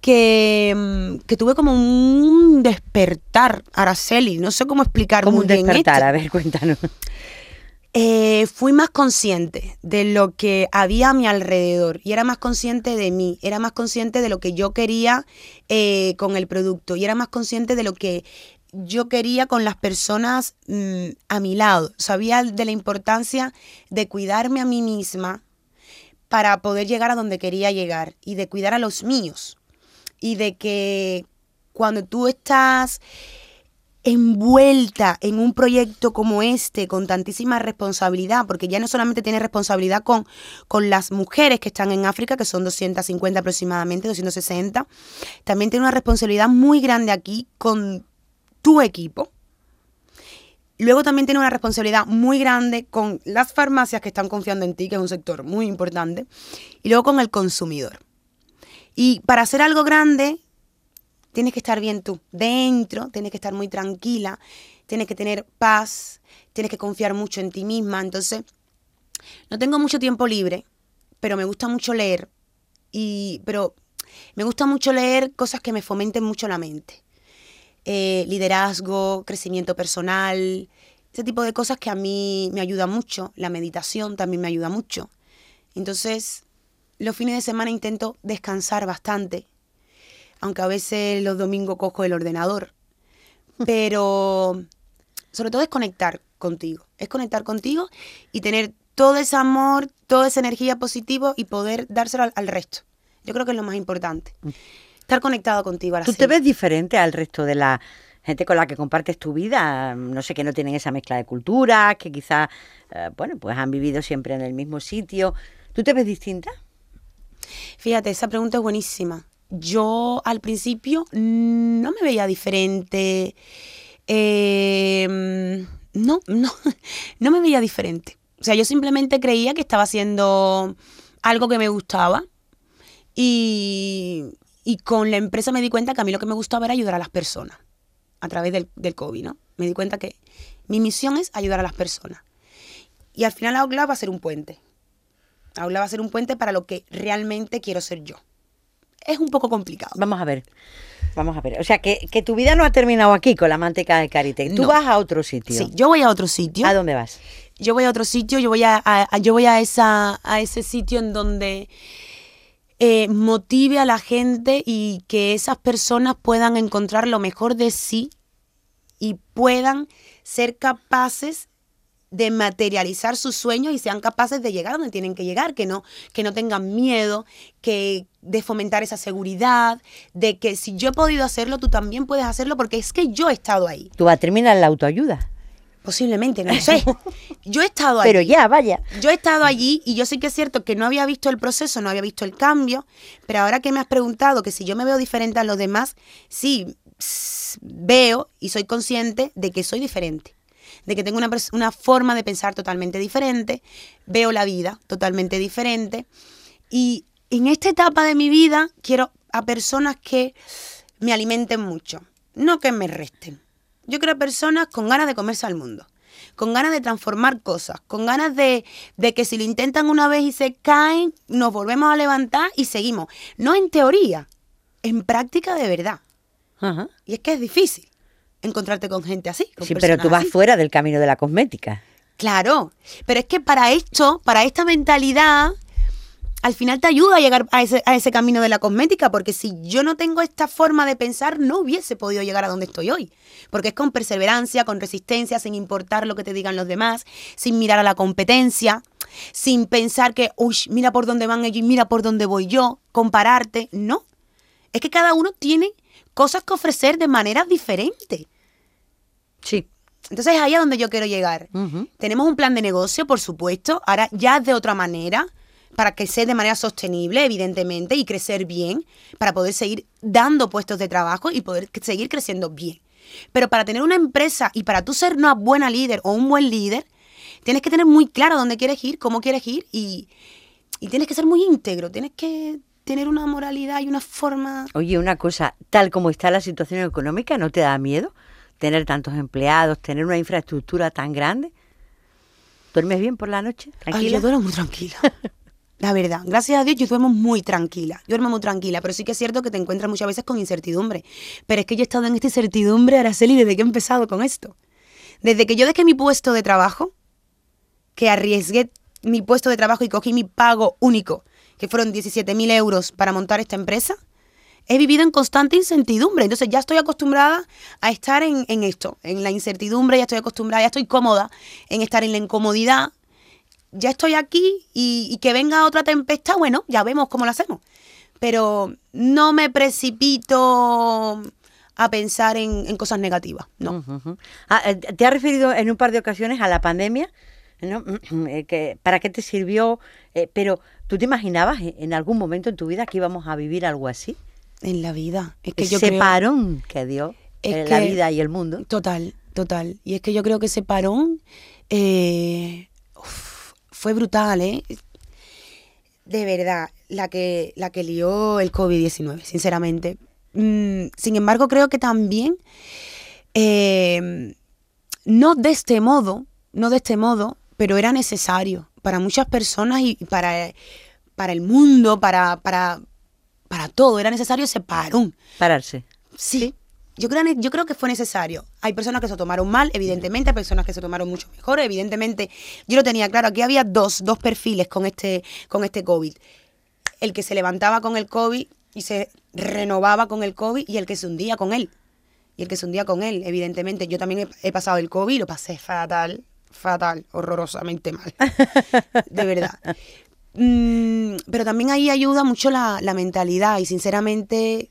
que, mm, que, tuve como un despertar, Araceli. No sé cómo explicar Como un despertar, a ver, cuéntanos. Eh, fui más consciente de lo que había a mi alrededor y era más consciente de mí, era más consciente de lo que yo quería eh, con el producto y era más consciente de lo que yo quería con las personas mm, a mi lado. Sabía de la importancia de cuidarme a mí misma para poder llegar a donde quería llegar y de cuidar a los míos y de que cuando tú estás envuelta en un proyecto como este, con tantísima responsabilidad, porque ya no solamente tiene responsabilidad con, con las mujeres que están en África, que son 250 aproximadamente, 260, también tiene una responsabilidad muy grande aquí con tu equipo. Luego también tiene una responsabilidad muy grande con las farmacias que están confiando en ti, que es un sector muy importante, y luego con el consumidor. Y para hacer algo grande, tienes que estar bien tú. Dentro, tienes que estar muy tranquila, tienes que tener paz, tienes que confiar mucho en ti misma. Entonces, no tengo mucho tiempo libre, pero me gusta mucho leer. Y, pero me gusta mucho leer cosas que me fomenten mucho la mente. Eh, liderazgo, crecimiento personal, ese tipo de cosas que a mí me ayuda mucho. La meditación también me ayuda mucho. Entonces, los fines de semana intento descansar bastante, aunque a veces los domingos cojo el ordenador. Pero sobre todo es conectar contigo, es conectar contigo y tener todo ese amor, toda esa energía positiva y poder dárselo al, resto. Yo creo que es lo más importante. Estar conectado contigo. ¿Tú te ves diferente al resto de la gente con la que compartes tu vida? No sé, que no tienen esa mezcla de culturas, que quizás, eh, bueno, pues han vivido siempre en el mismo sitio. ¿Tú te ves distinta? Fíjate, esa pregunta es buenísima. Yo al principio no me veía diferente. Em, no, no, no me veía diferente. O sea, yo simplemente creía que estaba haciendo algo que me gustaba y, con la empresa me di cuenta que a mí lo que me gustaba era ayudar a las personas a través del, COVID, ¿no? Me di cuenta que mi misión es ayudar a las personas. Y al final la va a ser un puente. Aula va a ser un puente para lo que realmente quiero ser yo. Es un poco complicado. Vamos a ver. Vamos a ver. O sea, que, tu vida no ha terminado aquí con la manteca de karité. Tú vas a otro sitio. Sí, yo voy a otro sitio. ¿A dónde vas? Yo voy a otro sitio, yo voy a, yo voy a, esa, a ese sitio en donde eh, motive a la gente y que esas personas puedan encontrar lo mejor de sí y puedan ser capaces de materializar sus sueños y sean capaces de llegar donde tienen que llegar, que no, que no tengan miedo, que de fomentar esa seguridad, de que si yo he podido hacerlo, tú también puedes hacerlo porque es que yo he estado ahí. ¿Tú vas a terminar la autoayuda? Posiblemente, no sé. Yo he estado allí. Pero ya, vaya. Yo he estado allí y yo sé que es cierto que no había visto el proceso, no había visto el cambio, pero ahora que me has preguntado que si yo me veo diferente a los demás, sí, veo y soy consciente de que soy diferente de que tengo una, una forma de pensar totalmente diferente, veo la vida totalmente diferente. Y en esta etapa de mi vida quiero a personas que me alimenten mucho, no que me resten. Yo quiero a personas con ganas de comerse al mundo, con ganas de transformar cosas, con ganas de, de, que si lo intentan una vez y se caen, nos volvemos a levantar y seguimos. No en teoría, en práctica de verdad. Y es que es difícil encontrarte con gente así. sí, pero tú vas fuera del camino de la cosmética. Claro, pero es que para esto, para esta mentalidad, al final te ayuda a llegar a ese, a ese camino de la cosmética, porque si yo no tengo esta forma de pensar, no hubiese podido llegar a donde estoy hoy. Porque es con perseverancia, con resistencia, sin importar lo que te digan los demás, sin mirar a la competencia, sin pensar que, uy, mira por dónde van ellos y mira por dónde voy yo, compararte. No. Es que cada uno tiene cosas que ofrecer de manera diferente. Sí. Entonces es ahí a donde yo quiero llegar. Tenemos un plan de negocio, por supuesto, ahora ya de otra manera, para que sea de manera sostenible, evidentemente, y crecer bien, para poder seguir dando puestos de trabajo y poder seguir creciendo bien. Pero para tener una empresa y para tú ser una buena líder o un buen líder, tienes que tener muy claro dónde quieres ir, cómo quieres ir y, y tienes que ser muy íntegro, tienes que tener una moralidad y una forma... Oye, una cosa, tal como está la situación económica, ¿no te da miedo tener tantos empleados, tener una infraestructura tan grande? ¿Duermes bien por la noche? Ay, yo duermo muy tranquila. La verdad, gracias a Dios yo duermo muy tranquila, yo duermo muy tranquila, pero sí que es cierto que te encuentras muchas veces con incertidumbre. Pero es que yo he estado en esta incertidumbre, Araceli, desde que he empezado con esto. Desde que yo dejé mi puesto de trabajo, que arriesgué mi puesto de trabajo y cogí mi pago único, que fueron 17.000 euros para montar esta empresa, he vivido en constante incertidumbre. Entonces ya estoy acostumbrada a estar en, en esto, en la incertidumbre, ya estoy acostumbrada, ya estoy cómoda en estar en la incomodidad. Ya estoy aquí y, que venga otra tempestad, bueno, ya vemos cómo lo hacemos. Pero no me precipito a pensar en, cosas negativas, no. Ah, eh, te has referido en un par de ocasiones a la pandemia, ¿no? Eh, ¿Para qué te sirvió? Eh, pero, ¿tú te imaginabas en- algún momento en tu vida que íbamos a vivir algo así? En la vida. Es que yo Ese creo- parón que dio Es eh, la que- vida y el mundo. Total, total. Y es que yo creo que ese parón eh, uf, fue brutal, ¿eh? De verdad, la que, la que lió el COVID-19, sinceramente. Mm, sin embargo, creo que también, eh, no de este modo, no de este modo, pero era necesario para muchas personas y para, para el mundo, para, para, para todo. Era necesario ese parón. Pararse. Sí. Yo creo, yo creo que fue necesario. Hay personas que se tomaron mal, evidentemente, hay personas que se tomaron mucho mejor, evidentemente. Yo lo tenía claro, aquí había dos, dos perfiles con este, con este COVID. El que se levantaba con el COVID y se renovaba con el COVID y el que se hundía con él. Y el que se hundía con él, evidentemente. Yo también he, he pasado el COVID y lo pasé fatal, fatal, horrorosamente mal. De verdad. Mm, pero también ahí ayuda mucho la, la mentalidad y sinceramente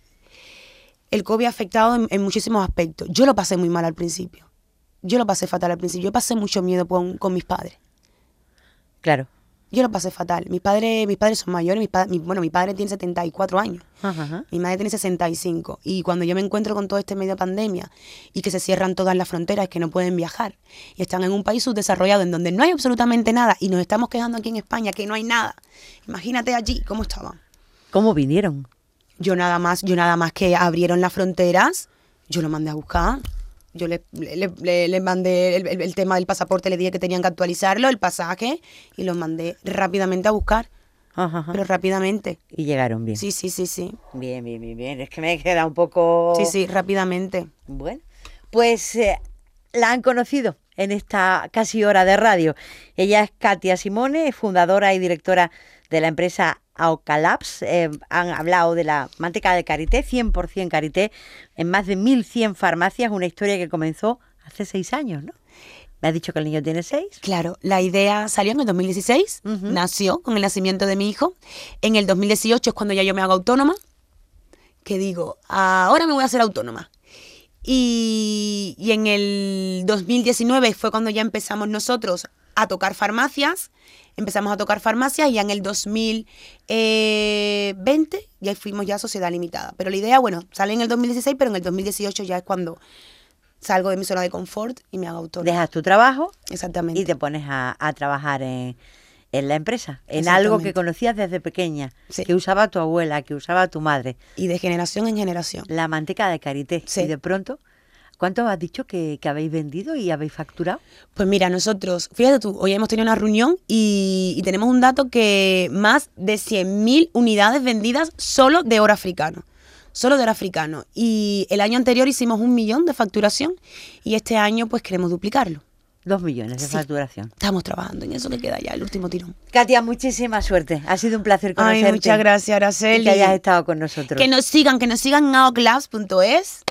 el COVID ha afectado en, en muchísimos aspectos. Yo lo pasé muy mal al principio. Yo lo pasé fatal al principio. Yo pasé mucho miedo con, con mis padres. Claro. Yo lo pasé fatal. Mis padres, mis padres son mayores. Mis pa- mi- bueno, mi padre tiene 74 años. Ajá, ajá. Mi madre tiene 65. Y cuando yo me encuentro con todo este medio pandemia y que se cierran todas las fronteras, que no pueden viajar y están en un país subdesarrollado en donde no hay absolutamente nada y nos estamos quejando aquí en España que no hay nada. Imagínate allí cómo estaban. ¿Cómo vinieron? Yo nada más, yo nada más que abrieron las fronteras, yo lo mandé a buscar. Yo le, le, le- le mandé el, el- tema del pasaporte, le dije que tenían que actualizarlo, el pasaje, y los mandé rápidamente a buscar. Ajá, ajá. Pero rápidamente. Y llegaron bien. Sí, sí, sí, sí. Bien, bien, bien, bien. Es que me queda un poco... Sí, sí, rápidamente. Bueno, pues eh, la han conocido en esta casi hora de radio. Ella es Katia Simone, fundadora y directora de la empresa Aucalabs. Eh, han hablado de la manteca de karité, 100% karité, en más de 1.100 farmacias, una historia que comenzó hace seis años, ¿no? Me has dicho que el niño tiene seis. Claro, la idea salió en el 2016, Ujú. nació con el nacimiento de mi hijo. En el 2018 es cuando ya yo me hago autónoma, que digo, ahora me voy a hacer autónoma. Y, y en el 2019 fue cuando ya empezamos nosotros a tocar farmacias, empezamos a tocar farmacias y ya en el 2020 ya fuimos ya a sociedad limitada. Pero la idea, bueno, sale en el 2016, pero en el 2018 ya es cuando salgo de mi zona de confort y me hago autónoma. Dejas tu trabajo Exactamente. y te pones a, a trabajar en, en la empresa, en algo que conocías desde pequeña, Sí. que usaba tu abuela, que usaba tu madre. y de generación en generación. la manteca de karité. Sí. Y de pronto, ¿cuánto has dicho que, que habéis vendido y habéis facturado? Pues mira, nosotros, fíjate tú, hoy hemos tenido una reunión y, y tenemos un dato que más de 100.000 unidades vendidas solo de oro africano. Solo de oro africano. Y el año anterior hicimos un millón de facturación y este año pues queremos duplicarlo. Dos millones de Sí. facturación. Estamos trabajando en eso que queda ya, el último tirón. Katia, muchísima suerte. Ha sido un placer conocerte. Ay, muchas gracias, Y Araceli. que hayas estado con nosotros. Que nos sigan, que nos sigan en aoclabs.es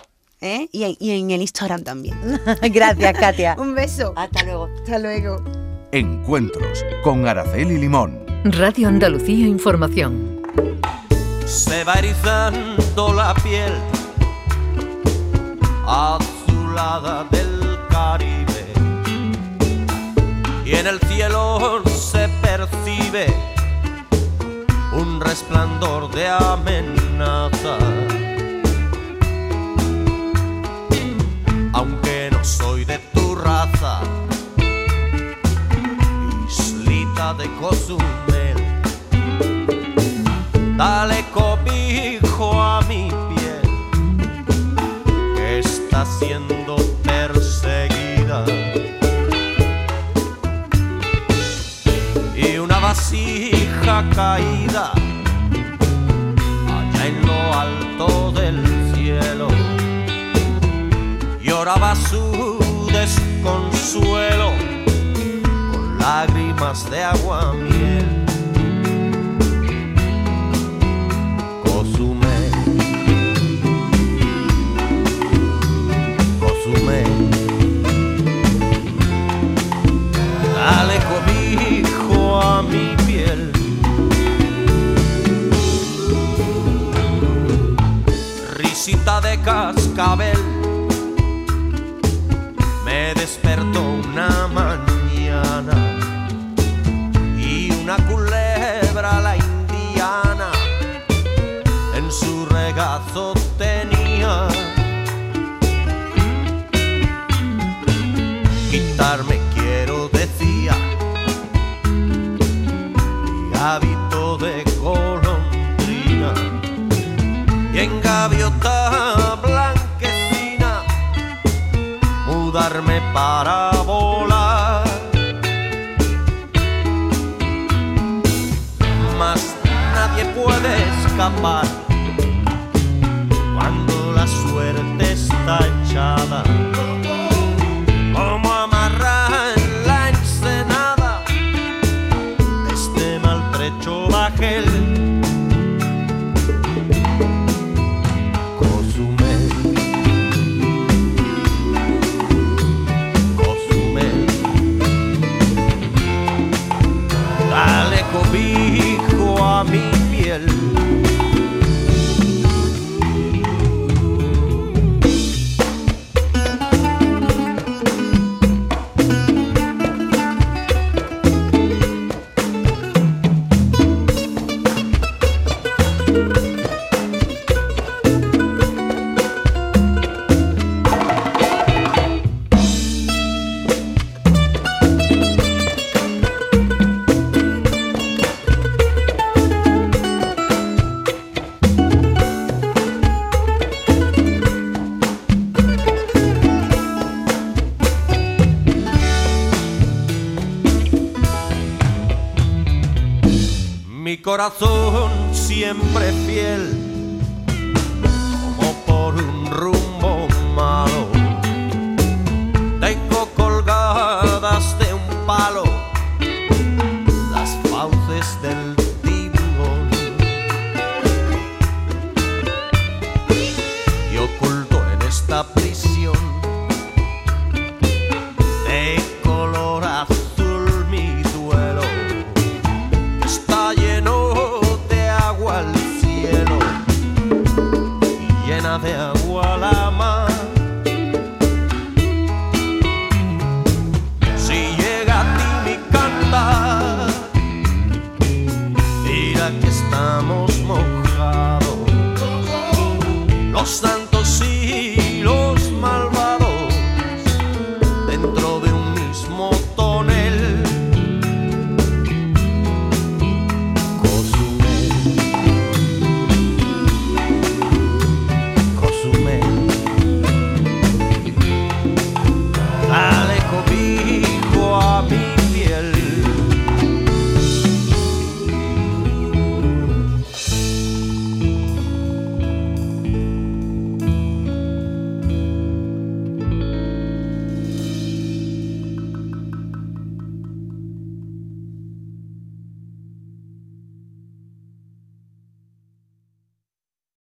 ¿eh? y, en- y en el Instagram también. gracias, Katia. Un beso. Hasta luego. Hasta luego. Encuentros con Araceli Limón. Radio Andalucía Información. se va erizando la piel azulada del Caribe y en el cielo se percibe un resplandor de amenaza. Cozumel. Dale cobijo a mi piel que está siendo perseguida. Y una vasija caída allá en lo alto del cielo lloraba su desconsuelo con lágrimas de agua miel. Cozumel, Cozumel, dale cobijo a mi piel. Risita de cascabel corazón siempre fiel